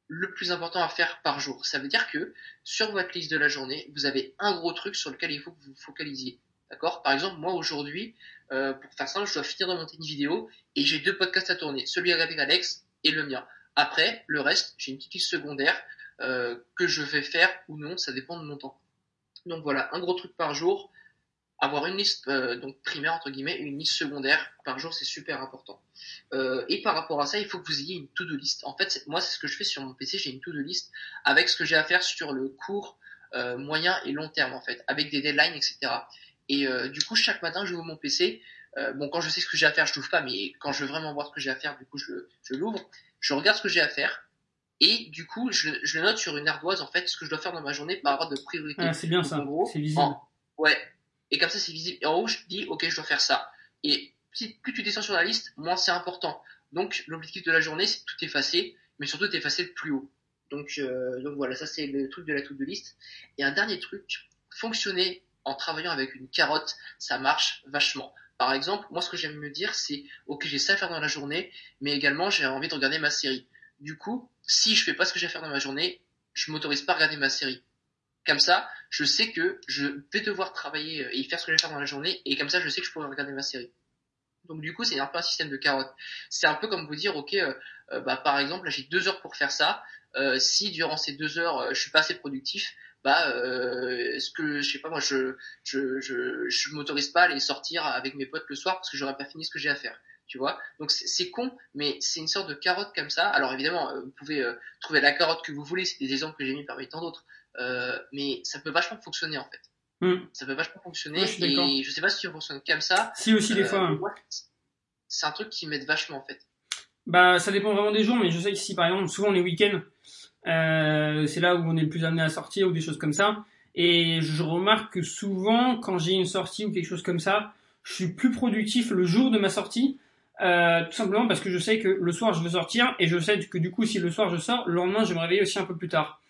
le plus important à faire par jour. Ça veut dire que sur votre liste de la journée, vous avez un gros truc sur lequel il faut que vous vous focalisiez. D'accord? Par exemple, moi aujourd'hui, euh, pour faire ça, je dois finir de monter une vidéo et j'ai deux podcasts à tourner, celui avec Alex et le mien. Après, le reste, j'ai une petite liste secondaire euh, que je vais faire ou non, ça dépend de mon temps. Donc voilà, un gros truc par jour avoir une liste euh, donc primaire entre guillemets et une liste secondaire par jour c'est super important. Euh, et par rapport à ça il faut que vous ayez une to-do list. En fait moi c'est ce que je fais sur mon PC j'ai une to-do list avec ce que j'ai à faire sur le court euh, moyen et long terme en fait avec des deadlines etc et euh, du coup chaque matin je ouvre mon PC euh, bon quand je sais ce que j'ai à faire je l'ouvre pas mais quand je veux vraiment voir ce que j'ai à faire du coup je, je l'ouvre. Je regarde ce que j'ai à faire. Et du coup je, je le note sur une ardoise en fait ce que je dois faire dans ma journée par ordre de priorité. Ah, c'est bien ça. c'est visible. ouais et comme ça, c'est visible. Et en haut, je dis, OK, je dois faire ça. Et plus tu descends sur la liste, moins c'est important. Donc, l'objectif de la journée, c'est tout effacer, mais surtout d'effacer le plus haut. Donc, euh, donc voilà, ça c'est le truc de la toute de liste. Et un dernier truc, fonctionner en travaillant avec une carotte, ça marche vachement. Par exemple, moi ce que j'aime me dire, c'est ok j'ai ça à faire dans la journée, mais également j'ai envie de regarder ma série. Du coup, si je fais pas ce que j'ai à faire dans ma journée, je m'autorise pas à regarder ma série. Comme ça, je sais que je vais devoir travailler euh, et faire ce que je vais faire dans la journée, et comme ça, je sais que je pourrai regarder ma série. Donc du coup, c'est un peu un système de carotte. C'est un peu comme vous dire, ok, euh, euh, bah par exemple, j'ai deux heures pour faire ça. si durant ces deux heures, je suis pas assez productif, bah, est-ce que je sais pas moi, je je je, je m'autorise pas à aller sortir avec mes potes le soir parce que j'aurais pas fini ce que j'ai à faire. Tu vois Donc c'est con, mais c'est une sorte de carotte comme ça. Alors évidemment, vous pouvez trouver la carotte que vous voulez. C'est des exemples que j'ai mis parmi tant d'autres. Euh, mais ça peut vachement fonctionner en fait. Hmm. Ça peut vachement fonctionner et je sais pas si tu fonctionnes comme ça. Si aussi des euh, fois. Hein. C'est un truc qui m'aide vachement en fait. Bah ça dépend vraiment des jours, mais je sais que si par exemple souvent les week-ends, euh, c'est là où on est le plus amené à sortir ou des choses comme ça. Et je remarque que souvent, quand j'ai une sortie ou quelque chose comme ça, je suis plus productif le jour de ma sortie, euh, tout simplement parce que je sais que le soir je veux sortir et je sais que du coup si le soir je sors, le lendemain je vais me réveiller aussi un peu plus tard.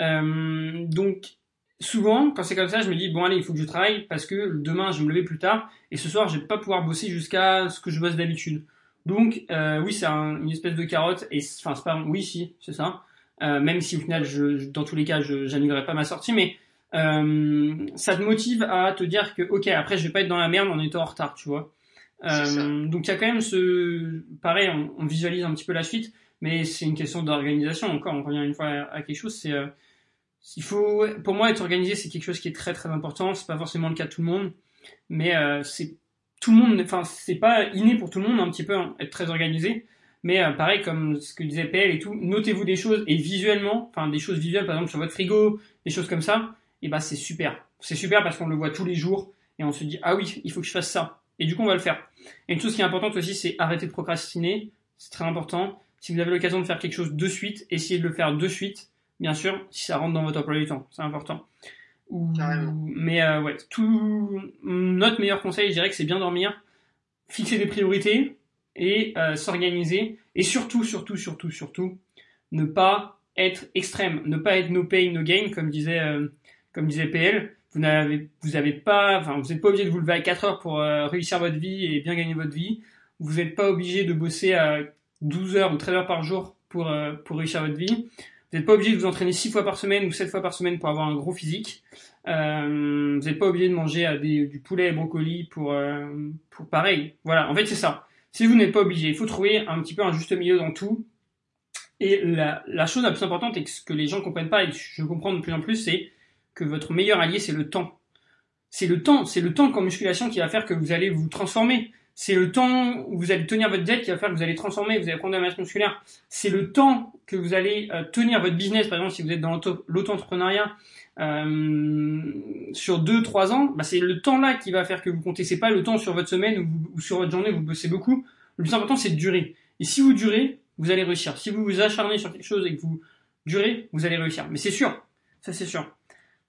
Euh, donc souvent quand c'est comme ça, je me dis bon allez il faut que je travaille parce que demain je vais me lever plus tard et ce soir je vais pas pouvoir bosser jusqu'à ce que je bosse d'habitude. Donc euh, oui c'est un, une espèce de carotte et enfin c'est pas oui si c'est ça. Euh, même si au final je, dans tous les cas je j'annulerai pas ma sortie mais euh, ça te motive à te dire que ok après je vais pas être dans la merde en étant en retard tu vois donc il y a quand même ce pareil on, on, visualise un petit peu la suite mais c'est une question d'organisation encore on revient une fois à, quelque chose c'est il faut pour moi être organisé c'est quelque chose qui est très très important c'est pas forcément le cas de tout le monde mais euh, c'est tout le monde enfin c'est pas inné pour tout le monde un petit peu hein, être très organisé mais euh, pareil comme ce que disait PL et tout notez-vous des choses et visuellement enfin des choses visuelles par exemple sur votre frigo des choses comme ça et bah c'est super. C'est super parce qu'on le voit tous les jours et on se dit ah oui, il faut que je fasse ça. Et du coup, on va le faire. Et une chose qui est importante aussi, c'est arrêter de procrastiner. C'est très important. Si vous avez l'occasion de faire quelque chose de suite, essayez de le faire de suite. Bien sûr, si ça rentre dans votre emploi du temps, c'est important. Ou, mais euh, ouais, tout notre meilleur conseil, je dirais que c'est bien dormir, fixer des priorités et euh, s'organiser. Et surtout, surtout, surtout, surtout, ne pas être extrême, ne pas être no pain, no gain, comme disait euh, comme disait PL, vous n'avez, vous avez pas, enfin, vous n'êtes pas obligé de vous lever à 4 heures pour réussir votre vie et bien gagner votre vie. Vous n'êtes pas obligé de bosser à 12 heures ou 13 heures par jour pour, pour réussir votre vie. Vous n'êtes pas obligé de vous entraîner 6 fois par semaine ou 7 fois par semaine pour avoir un gros physique. Euh, vous n'êtes pas obligé de manger des, du poulet et brocoli pour, euh, pour pareil. Voilà, en fait c'est ça. Si vous n'êtes pas obligé, il faut trouver un petit peu un juste milieu dans tout. Et la, la chose la plus importante et que les gens comprennent pas et que je comprends de plus en plus, c'est que votre meilleur allié, c'est le temps. C'est le temps, c'est le temps qu'en musculation qui va faire que vous allez vous transformer. C'est le temps où vous allez tenir votre diète qui va faire que vous allez transformer, vous allez prendre de la masse musculaire. C'est le temps que vous allez euh, tenir votre business, par exemple, si vous êtes dans l'auto-entrepreneuriat, euh, sur 2-3 ans, bah, c'est le temps là qui va faire que vous comptez. C'est pas le temps sur votre semaine ou, sur votre journée vous bossez beaucoup. Le plus important, c'est de durer. Et si vous durez, vous allez réussir. Si vous vous acharnez sur quelque chose et que vous durez, vous allez réussir. Mais c'est sûr. Ça, c'est sûr.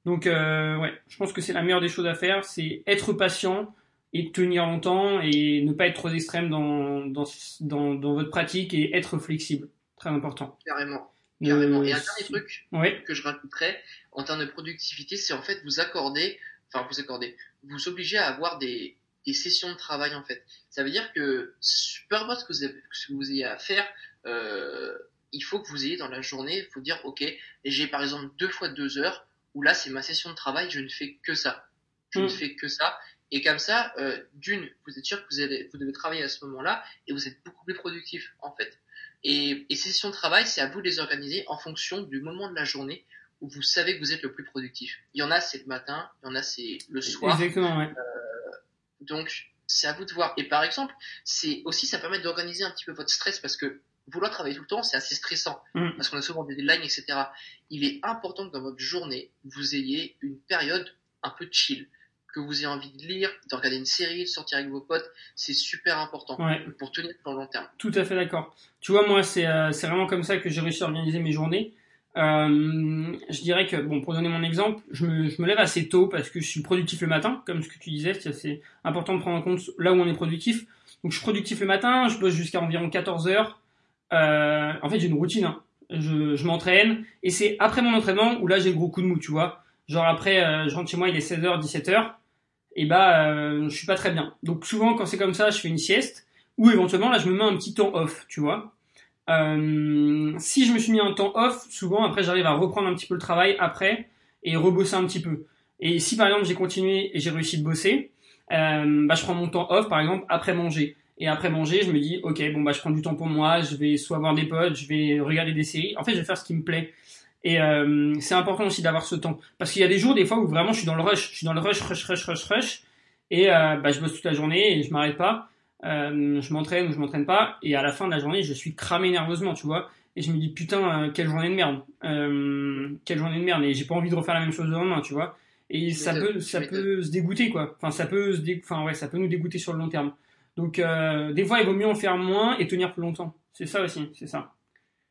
Donc euh, ouais, je pense que c'est la meilleure des choses à faire, c'est être patient et tenir longtemps et ne pas être trop extrême dans, dans, dans, dans votre pratique et être flexible. Très important. Carrément. Carrément. Et un dernier truc que je rajouterais en termes de productivité, c'est en fait vous accorder, enfin vous accorder, vous obliger à avoir des, des sessions de travail en fait. Ça veut dire que peu importe ce que vous, avez, ce que vous ayez à faire, euh, il faut que vous ayez dans la journée, il faut dire ok, j'ai par exemple deux fois deux heures, où là c'est ma session de travail, je ne fais que ça. Je ne mm. fais que ça. Et comme ça, euh, d'une, vous êtes sûr que vous, allez, vous devez travailler à ce moment-là et vous êtes beaucoup plus productif en fait. Et, et ces sessions de travail, c'est à vous de les organiser en fonction du moment de la journée où vous savez que vous êtes le plus productif. Il y en a c'est le matin, il y en a c'est le soir. Exactement, ouais. Euh, donc c'est à vous de voir. Et par exemple, c'est aussi ça permet d'organiser un petit peu votre stress parce que vouloir travailler tout le temps, c'est assez stressant mm. parce qu'on a souvent des deadlines, etc. Il est important que dans votre journée, vous ayez une période un peu chill, que vous ayez envie de lire, de regarder une série, de sortir avec vos potes. C'est super important pour tenir dans le long terme. Tout à fait d'accord. Tu vois, moi, c'est euh, vraiment comme ça que j'ai réussi à organiser mes journées. Euh, je dirais que, bon, pour donner mon exemple, je me, je me, lève assez tôt parce que je suis productif le matin, comme ce que tu disais, c'est important de prendre en compte là où on est productif. Donc je suis productif le matin, je bosse jusqu'à environ 14 heures. Euh, en fait, j'ai une routine. Hein. Je, je m'entraîne et c'est après mon entraînement où là j'ai le gros coup de mou, tu vois. Genre après, euh, je rentre chez moi, il est 16h, 17h, et bah euh, je suis pas très bien. Donc souvent quand c'est comme ça, je fais une sieste ou éventuellement là je me mets un petit temps off, tu vois. Euh, si je me suis mis un temps off, souvent après j'arrive à reprendre un petit peu le travail après et rebosser un petit peu. Et si par exemple j'ai continué et j'ai réussi de bosser, euh, bah je prends mon temps off par exemple après manger. Et après manger, je me dis, ok, bon bah je prends du temps pour moi, je vais soit voir des potes, je vais regarder des séries. En fait, je vais faire ce qui me plaît. Et euh, c'est important aussi d'avoir ce temps, parce qu'il y a des jours, des fois où vraiment je suis dans le rush, je suis dans le rush, rush, rush, rush, rush, et euh, bah, je bosse toute la journée et je m'arrête pas. Euh, je m'entraîne ou je m'entraîne pas, et à la fin de la journée, je suis cramé nerveusement, tu vois. Et je me dis putain, euh, quelle journée de merde, euh, quelle journée de merde, et j'ai pas envie de refaire la même chose le lendemain, tu vois. Et ça peut, ça peut se dégoûter quoi. Enfin, ça peut se dé... enfin ouais, ça peut nous dégoûter sur le long terme. Donc, euh, des fois, il vaut mieux en faire moins et tenir plus longtemps. C'est ça aussi, c'est ça.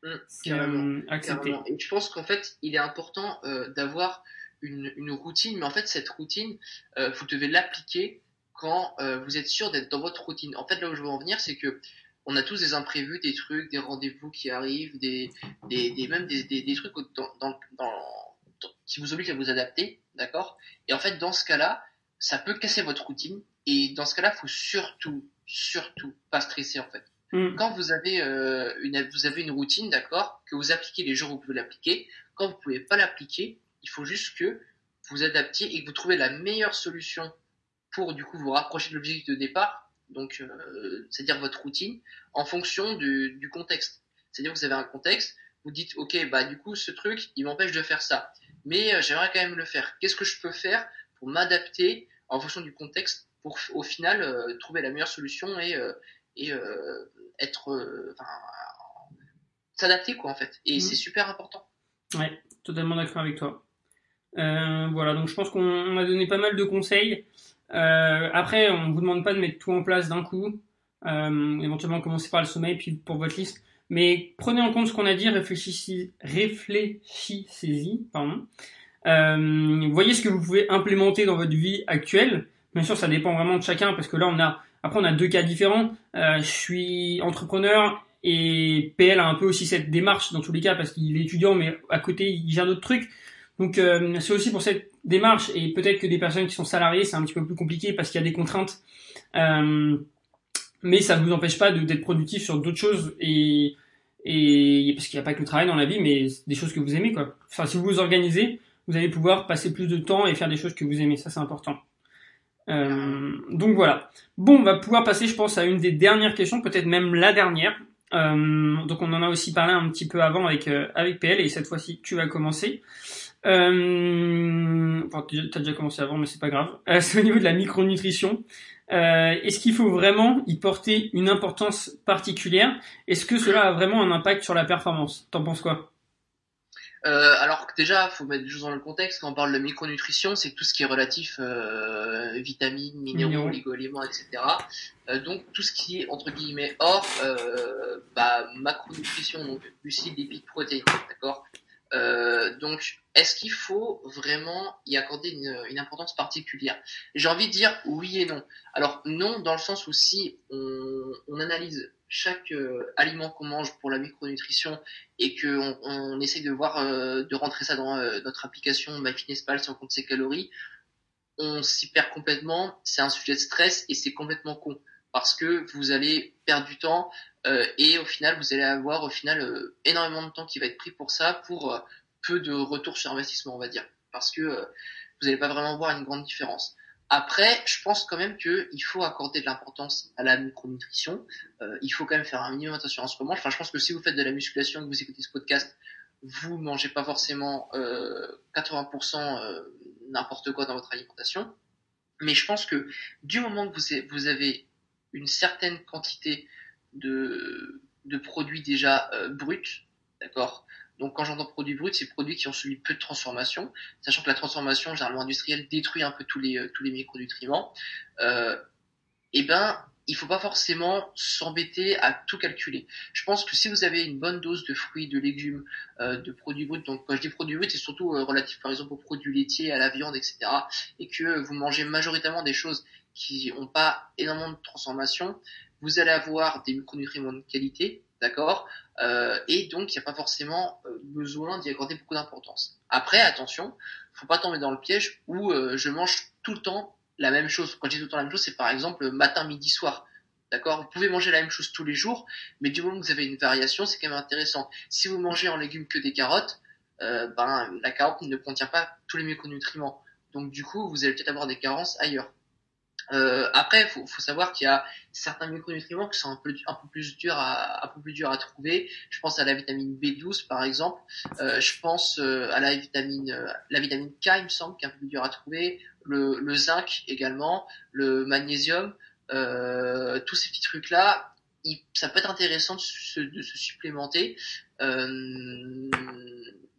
Mmh, carrément, euh, Et je pense qu'en fait, il est important euh, d'avoir une, une routine, mais en fait cette routine, euh, vous devez l'appliquer quand euh, vous êtes sûr d'être dans votre routine. En fait, là où je veux en venir, c'est que on a tous des imprévus, des trucs, des rendez-vous qui arrivent, des, des, des même des, des, des trucs dans, dans, dans, qui vous obligent à vous adapter, d'accord? Et en fait, dans ce cas-là, ça peut casser votre routine. Et dans ce cas-là, faut surtout, surtout pas stresser en fait. Mm. Quand vous avez euh, une vous avez une routine, d'accord, que vous appliquez les jours où vous pouvez l'appliquer. Quand vous pouvez pas l'appliquer, il faut juste que vous adaptiez et que vous trouvez la meilleure solution pour du coup vous rapprocher de l'objectif de départ. Donc, euh, c'est-à-dire votre routine en fonction du, du contexte. C'est-à-dire que vous avez un contexte, vous dites ok bah du coup ce truc il m'empêche de faire ça, mais euh, j'aimerais quand même le faire. Qu'est-ce que je peux faire pour m'adapter en fonction du contexte pour au final euh, trouver la meilleure solution et euh, et euh, être euh, s'adapter quoi en fait. Et Mhm. c'est super important. Ouais, totalement d'accord avec toi. Euh, voilà, donc je pense qu'on on a donné pas mal de conseils. Après, on vous demande pas de mettre tout en place d'un coup. Éventuellement commencer par le sommeil, puis pour votre liste. Mais prenez en compte ce qu'on a dit, réfléchissez, réfléchissez-y, pardon. Euh, voyez ce que vous pouvez implémenter dans votre vie actuelle. Bien sûr, ça dépend vraiment de chacun, parce que là, on a, après, on a deux cas différents. Euh, je suis entrepreneur et PL a un peu aussi cette démarche dans tous les cas, parce qu'il est étudiant, mais à côté, il gère d'autres trucs. Donc, euh, c'est aussi pour cette démarche, et peut-être que des personnes qui sont salariées, c'est un petit peu plus compliqué parce qu'il y a des contraintes. Euh, mais ça ne vous empêche pas d'être productif sur d'autres choses et, et parce qu'il n'y a pas que le travail dans la vie, mais des choses que vous aimez quoi. Enfin, si vous vous organisez, vous allez pouvoir passer plus de temps et faire des choses que vous aimez. Ça, c'est important. Euh, donc voilà. Bon, on va pouvoir passer, je pense, à une des dernières questions, peut-être même la dernière. Euh, donc on en a aussi parlé un petit peu avant avec euh, avec PL et cette fois-ci tu vas commencer. Euh, enfin, t'as déjà commencé avant, mais c'est pas grave. Euh, c'est au niveau de la micronutrition. Euh, Est-ce qu'il faut vraiment y porter une importance particulière? Est-ce que cela a vraiment un impact sur la performance? T'en penses quoi? Euh, alors que déjà, faut mettre les choses dans le contexte. Quand on parle de micronutrition, c'est tout ce qui est relatif euh, vitamines, minéraux, oligo-éléments, etc. Euh, donc tout ce qui est entre guillemets hors euh, bah, macronutrition, donc glucides, lipides, protéines, d'accord? Euh, donc est-ce qu'il faut vraiment y accorder une, une importance particulière? J'ai envie de dire oui et non. Alors non dans le sens où si on, on analyse chaque euh, aliment qu'on mange pour la micronutrition et que on, on essaye de voir euh, de rentrer ça dans euh, notre application MyFitnessPal si on compte ses calories, on s'y perd complètement. C'est un sujet de stress et c'est complètement con parce que vous allez perdre du temps euh, et au final vous allez avoir au final euh, énormément de temps qui va être pris pour ça pour euh, peu de retour sur investissement on va dire parce que euh, vous n'allez pas vraiment voir une grande différence. Après, je pense quand même qu'il faut accorder de l'importance à la micronutrition. Euh, il faut quand même faire un minimum attention en ce moment. Enfin, je pense que si vous faites de la musculation que vous écoutez ce podcast, vous mangez pas forcément euh, 80% euh, n'importe quoi dans votre alimentation. Mais je pense que du moment que vous avez une certaine quantité de, de produits déjà euh, bruts, d'accord? Donc quand j'entends produits bruts, c'est produits qui ont subi peu de transformation, sachant que la transformation généralement industrielle détruit un peu tous les, euh, tous les micronutriments. Euh, et ben, il faut pas forcément s'embêter à tout calculer. Je pense que si vous avez une bonne dose de fruits, de légumes, euh, de produits bruts, donc quand je dis produits bruts, c'est surtout euh, relatif par exemple aux produits laitiers, à la viande, etc. Et que vous mangez majoritairement des choses qui n'ont pas énormément de transformation, vous allez avoir des micronutriments de qualité, d'accord euh, Et donc il n'y a pas forcément euh, besoin d'y accorder beaucoup d'importance. Après, attention, faut pas tomber dans le piège où euh, je mange tout le temps la même chose. Quand je dis tout le temps la même chose, c'est par exemple matin, midi, soir. D'accord Vous pouvez manger la même chose tous les jours, mais du moment que vous avez une variation, c'est quand même intéressant. Si vous mangez en légumes que des carottes, ben la carotte ne contient pas tous les micronutriments. Donc du coup, vous allez peut-être avoir des carences ailleurs. Euh, après, faut, faut savoir qu'il y a certains micronutriments qui sont un peu un peu plus durs à un peu plus durs à trouver. Je pense à la vitamine B12 par exemple. Euh, je pense euh, à la vitamine euh, la vitamine K, il me semble, qui est un peu plus dur à trouver. Le, le zinc également, le magnésium, euh, tous ces petits trucs là. ça peut être intéressant de se, de se supplémenter. Euh,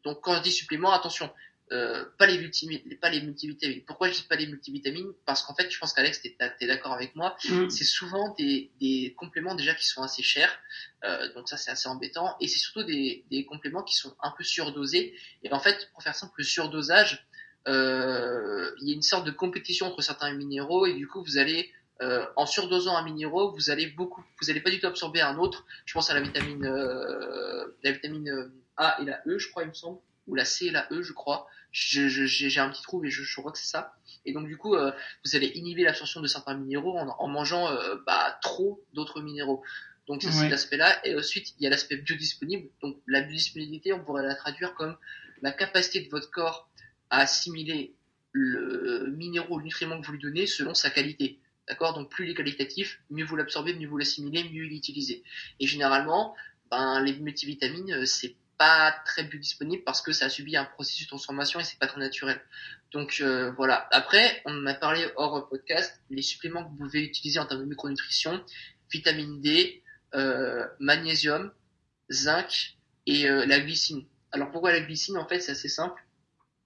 donc quand je dis supplément, attention, euh, pas les multivitamines, pas les multivitamines. Pourquoi je dis pas les multivitamines? Parce qu'en fait, je pense qu'Alex, t'es es, d'accord avec moi. Mm. C'est souvent des, des compléments déjà qui sont assez chers, euh, donc ça c'est assez embêtant. Et c'est surtout des, des compléments qui sont un peu surdosés. Et en fait, pour faire simple, le surdosage euh, il y a une sorte de compétition entre certains minéraux et du coup vous allez euh, en surdosant un minéraux, vous allez beaucoup, vous allez pas du tout absorber un autre. Je pense à la vitamine, euh, la vitamine A et la E, je crois, il me semble, ou la C et la E, je crois. J'ai un petit trou, mais je, je crois que c'est ça. Et donc du coup, euh, vous allez inhiber l'absorption de certains minéraux en, en mangeant euh, bah, trop d'autres minéraux. Donc c'est cet aspect-là. Et ensuite, il y a l'aspect biodisponible. Donc la biodisponibilité, on pourrait la traduire comme la capacité de votre corps à assimiler le minéraux, le nutriment que vous lui donnez selon sa qualité. D'accord? Donc plus il est qualitatif, mieux vous l'absorbez, mieux vous l'assimilez, mieux il est utilisé. Et généralement, ben, les multivitamines, euh, c'est pas très biodisponible parce que ça a subi un processus de transformation et c'est pas très naturel. Donc euh, voilà. Après, on en a parlé hors podcast, les suppléments que vous pouvez utiliser en termes de micronutrition, vitamine D, euh, magnésium, zinc et la glycine. Alors pourquoi la glycine? En fait, c'est assez simple.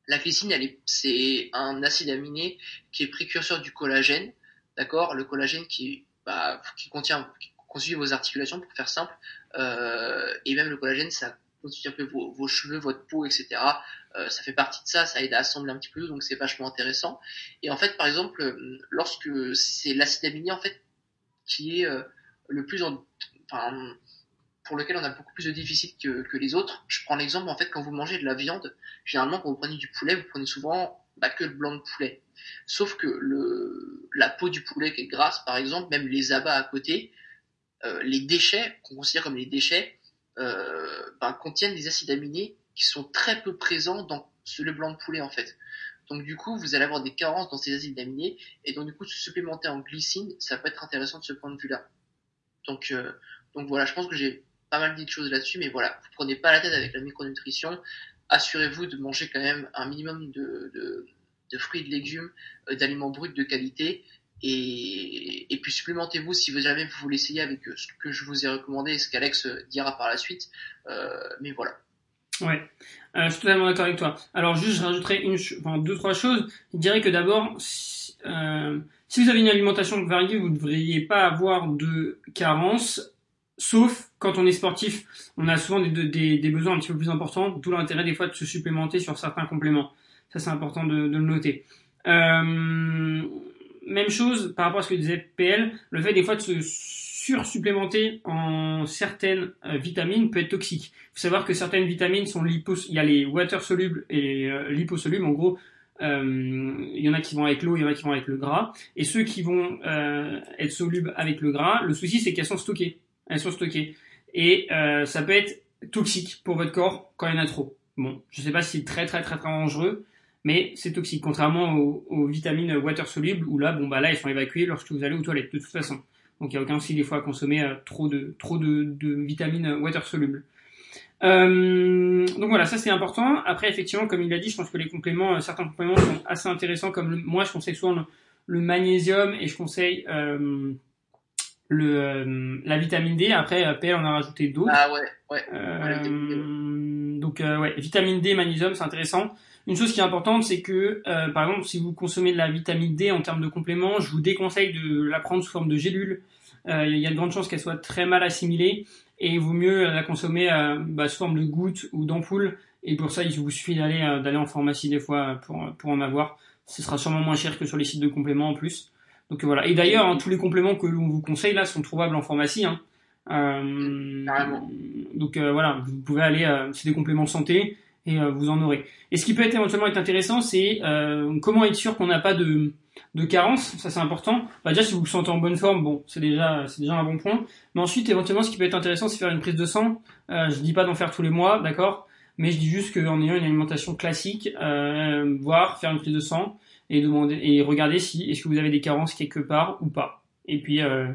La glycine, c'est un acide aminé qui est précurseur du collagène, d'accord? Le collagène qui, bah, qui contient, qui constitue vos articulations, pour faire simple, euh, et même le collagène, ça constitue un peu vos, vos cheveux, votre peau, etc. Euh, ça fait partie de ça, ça aide à assembler un petit peu, donc c'est vachement intéressant. Et en fait, par exemple, lorsque c'est l'acide aminé, en fait, qui est euh, le plus en, enfin, pour lequel on a beaucoup plus de déficit que, les autres. Je prends l'exemple, en fait, quand vous mangez de la viande, généralement, quand vous prenez du poulet, vous prenez souvent bah, que le blanc de poulet. Sauf que la peau du poulet qui est grasse, par exemple, même les abats à côté, euh, les déchets, qu'on considère comme les déchets, euh, bah, contiennent des acides aminés qui sont très peu présents dans le blanc de poulet, en fait. Donc du coup, vous allez avoir des carences dans ces acides aminés, et donc du coup, se supplémenter en glycine, ça peut être intéressant de ce point de vue-là. Donc, euh, donc voilà, je pense que j'ai pas mal dit de choses là-dessus, mais voilà, vous prenez pas la tête avec la micronutrition. Assurez-vous de manger quand même un minimum de, fruits de légumes, euh, d'aliments bruts de qualité. Et, puis supplémentez-vous si vous jamais vous voulez essayer avec ce que je vous ai recommandé et ce qu'Alex dira par la suite. Euh, mais voilà. Ouais, euh, je suis totalement d'accord avec toi. Alors juste, je rajouterai une, enfin, deux trois choses. Je dirais que d'abord, si, euh, vous avez une alimentation variée, vous ne devriez pas avoir de carence Sauf quand on est sportif, on a souvent des, besoins un petit peu plus importants, d'où l'intérêt des fois de se supplémenter sur certains compléments. Ça c'est important de, le noter. Euh, même chose par rapport à ce que disait PL, le fait des fois de se sursupplémenter en certaines euh, vitamines peut être toxique. Il faut savoir que certaines vitamines sont lipos, il y a les water solubles et euh, liposolubles. En gros, euh, il y en a qui vont avec l'eau, il y en a qui vont avec le gras. Et ceux qui vont être solubles avec le gras, le souci c'est qu'elles sont stockées elles sont stockées. Et ça peut être toxique pour votre corps quand il y en a trop. Bon, je sais pas si c'est très très très très dangereux, mais c'est toxique. Contrairement aux, vitamines water solubles où là, bon bah là, ils sont évacués lorsque vous allez aux toilettes de toute façon. Donc il n'y a aucun souci des fois à consommer euh, trop de trop de, de vitamines water solubles. Euh, donc voilà, ça c'est important. Après, effectivement, comme il a dit, je pense que les compléments, euh, certains compléments sont assez intéressants. Comme moi, je conseille souvent le, magnésium et je conseille euh, le, euh, la vitamine D. Après, euh, PL, on a rajouté d'autres. Ah ouais, ouais. Euh, donc, ouais, vitamine D, magnésium, c'est intéressant. Une chose qui est importante, c'est que, par exemple, si vous consommez de la vitamine D en termes de complément, je vous déconseille de la prendre sous forme de gélule. Il y a de grandes chances qu'elle soit très mal assimilée et il vaut mieux la consommer bah, sous forme de gouttes ou d'ampoule. Et pour ça, il vous suffit d'aller d'aller en pharmacie des fois pour, pour en avoir. Ce sera sûrement moins cher que sur les sites de compléments en plus. Donc voilà. Et d'ailleurs, hein, tous les compléments que l'on vous conseille là sont trouvables en pharmacie. Hein. Euh, donc euh, voilà, vous pouvez aller, euh, c'est des compléments santé et euh, vous en aurez. Et ce qui peut être éventuellement être intéressant, c'est comment être sûr qu'on n'a pas de, de carence. Ça c'est important. Bah, déjà, si vous vous sentez en bonne forme, bon, c'est déjà c'est déjà un bon point. Mais ensuite, éventuellement, ce qui peut être intéressant, c'est faire une prise de sang. je dis pas d'en faire tous les mois, d'accord, mais je dis juste qu'en ayant une alimentation classique, voire faire une prise de sang et demander et regarder si est-ce que vous avez des carences quelque part ou pas. Et puis euh,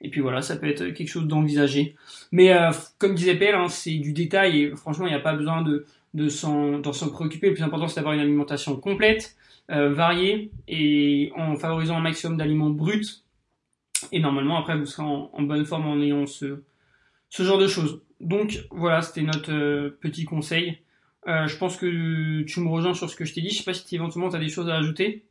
et puis voilà, ça peut être quelque chose d'envisager. Mais euh, comme disait Pelle, hein, c'est du détail et franchement, il n'y a pas besoin de de s'en préoccuper. Le plus important, c'est d'avoir une alimentation complète, euh, variée et en favorisant un maximum d'aliments bruts. Et normalement, après, vous serez en, en, bonne forme en ayant ce ce genre de choses. Donc voilà, c'était notre euh, petit conseil. Euh, je pense que tu me rejoins sur ce que je t'ai dit. Je sais pas si éventuellement tu as des choses à ajouter.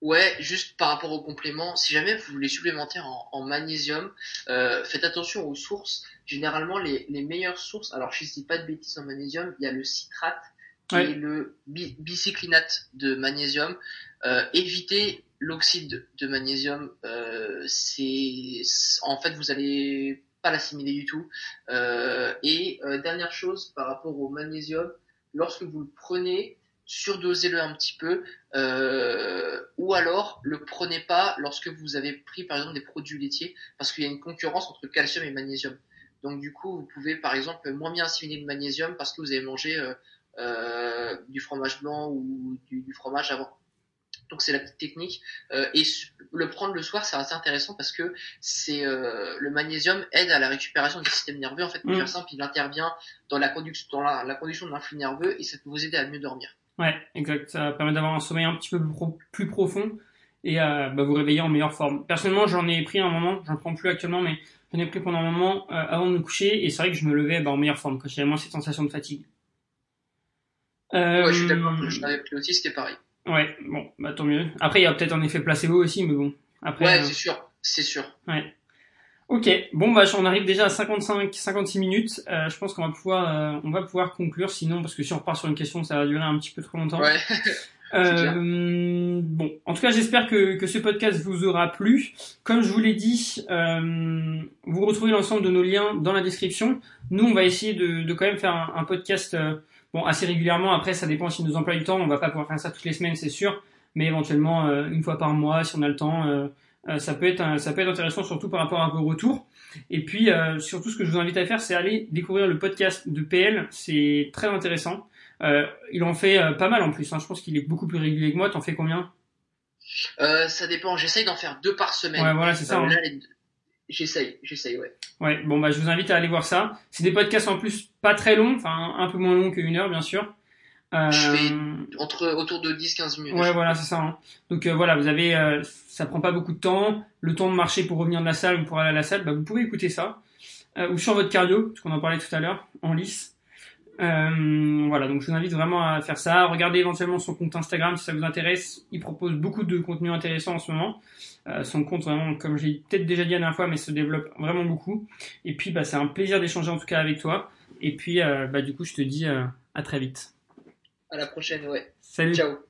Ouais, juste par rapport aux compléments, si jamais vous voulez supplémenter en, magnésium, euh, faites attention aux sources. Généralement, les, les meilleures sources, alors je ne dis pas de bêtises en magnésium, il y a le citrate est le bicyclinate de magnésium. Euh, évitez l'oxyde de magnésium. Euh, c'est en fait vous allez pas l'assimiler du tout. Euh, et euh, dernière chose par rapport au magnésium, lorsque vous le prenez, surdosez-le un petit peu, euh, ou alors le prenez pas lorsque vous avez pris par exemple des produits laitiers, parce qu'il y a une concurrence entre calcium et magnésium. Donc du coup, vous pouvez par exemple moins bien assimiler le magnésium parce que vous avez mangé euh, euh, du fromage blanc ou du, du fromage avant. Donc c'est la petite technique. Euh, et le prendre le soir, c'est assez intéressant parce que c'est euh, le magnésium aide à la récupération du système nerveux. En fait, pour mm. faire simple, il intervient dans la conduction, dans la, la conduction de l'influx nerveux et ça peut vous aider à mieux dormir. Ouais, exact. Ça permet d'avoir un sommeil un petit peu plus profond et euh, bah, vous réveiller en meilleure forme. Personnellement, j'en ai pris un moment, j'en prends plus actuellement, mais j'en ai pris pendant un moment euh, avant de me coucher et c'est vrai que je me levais bah, en meilleure forme quand j'avais moins cette sensation de fatigue. Euh... Ouais, je suis d'accord. Je l'avais pris aussi, c'était pareil. Ouais, bon, bah tant mieux. Après, il y a peut-être un effet placebo aussi, mais bon. Après, ouais, euh, c'est sûr, c'est sûr. Ouais. Ok, bon bah on arrive déjà à 55, 56 minutes. Euh, je pense qu'on va pouvoir, euh, on va pouvoir conclure. Sinon, parce que si on repart sur une question, ça va durer un petit peu trop longtemps. Ouais. euh, bon, en tout cas, j'espère que, que ce podcast vous aura plu. Comme je vous l'ai dit, euh, vous retrouvez l'ensemble de nos liens dans la description. Nous, on va essayer de, de quand même faire un, un podcast, euh, bon, assez régulièrement. Après, ça dépend si nous emploie du temps. On va pas pouvoir faire ça toutes les semaines, c'est sûr, mais éventuellement une fois par mois, si on a le temps euh, ça peut être ça peut être intéressant surtout par rapport à vos retours. Et puis euh, surtout ce que je vous invite à faire, c'est aller découvrir le podcast de PL. C'est très intéressant. Euh, il en fait pas mal en plus. Hein. Je pense qu'il est beaucoup plus régulier que moi. T'en fais combien? Ça dépend. J'essaye d'en faire deux par semaine. Ouais, voilà, c'est ça. Hein. J'essaye, j'essaye, ouais. Ouais, bon bah je vous invite à aller voir ça. C'est des podcasts en plus pas très longs, enfin un peu moins longs qu'une heure bien sûr. Euh... Je fais entre autour de 10-15 minutes. Ouais, voilà, c'est ça. Hein. Donc euh, voilà, vous avez, euh, ça prend pas beaucoup de temps, le temps de marcher pour revenir de la salle ou pour aller à la salle, bah, vous pouvez écouter ça. Euh, ou sur votre cardio, parce qu'on en parlait tout à l'heure, en lice. voilà, donc je vous invite vraiment à faire ça. Regardez éventuellement son compte Instagram si ça vous intéresse. Il propose beaucoup de contenu intéressant en ce moment. son compte vraiment, comme j'ai peut-être déjà dit la dernière fois, mais se développe vraiment beaucoup. Et puis, bah, c'est un plaisir d'échanger en tout cas avec toi. Et puis, bah, du coup, je te dis à très vite. À la prochaine, ouais. Salut. Ciao.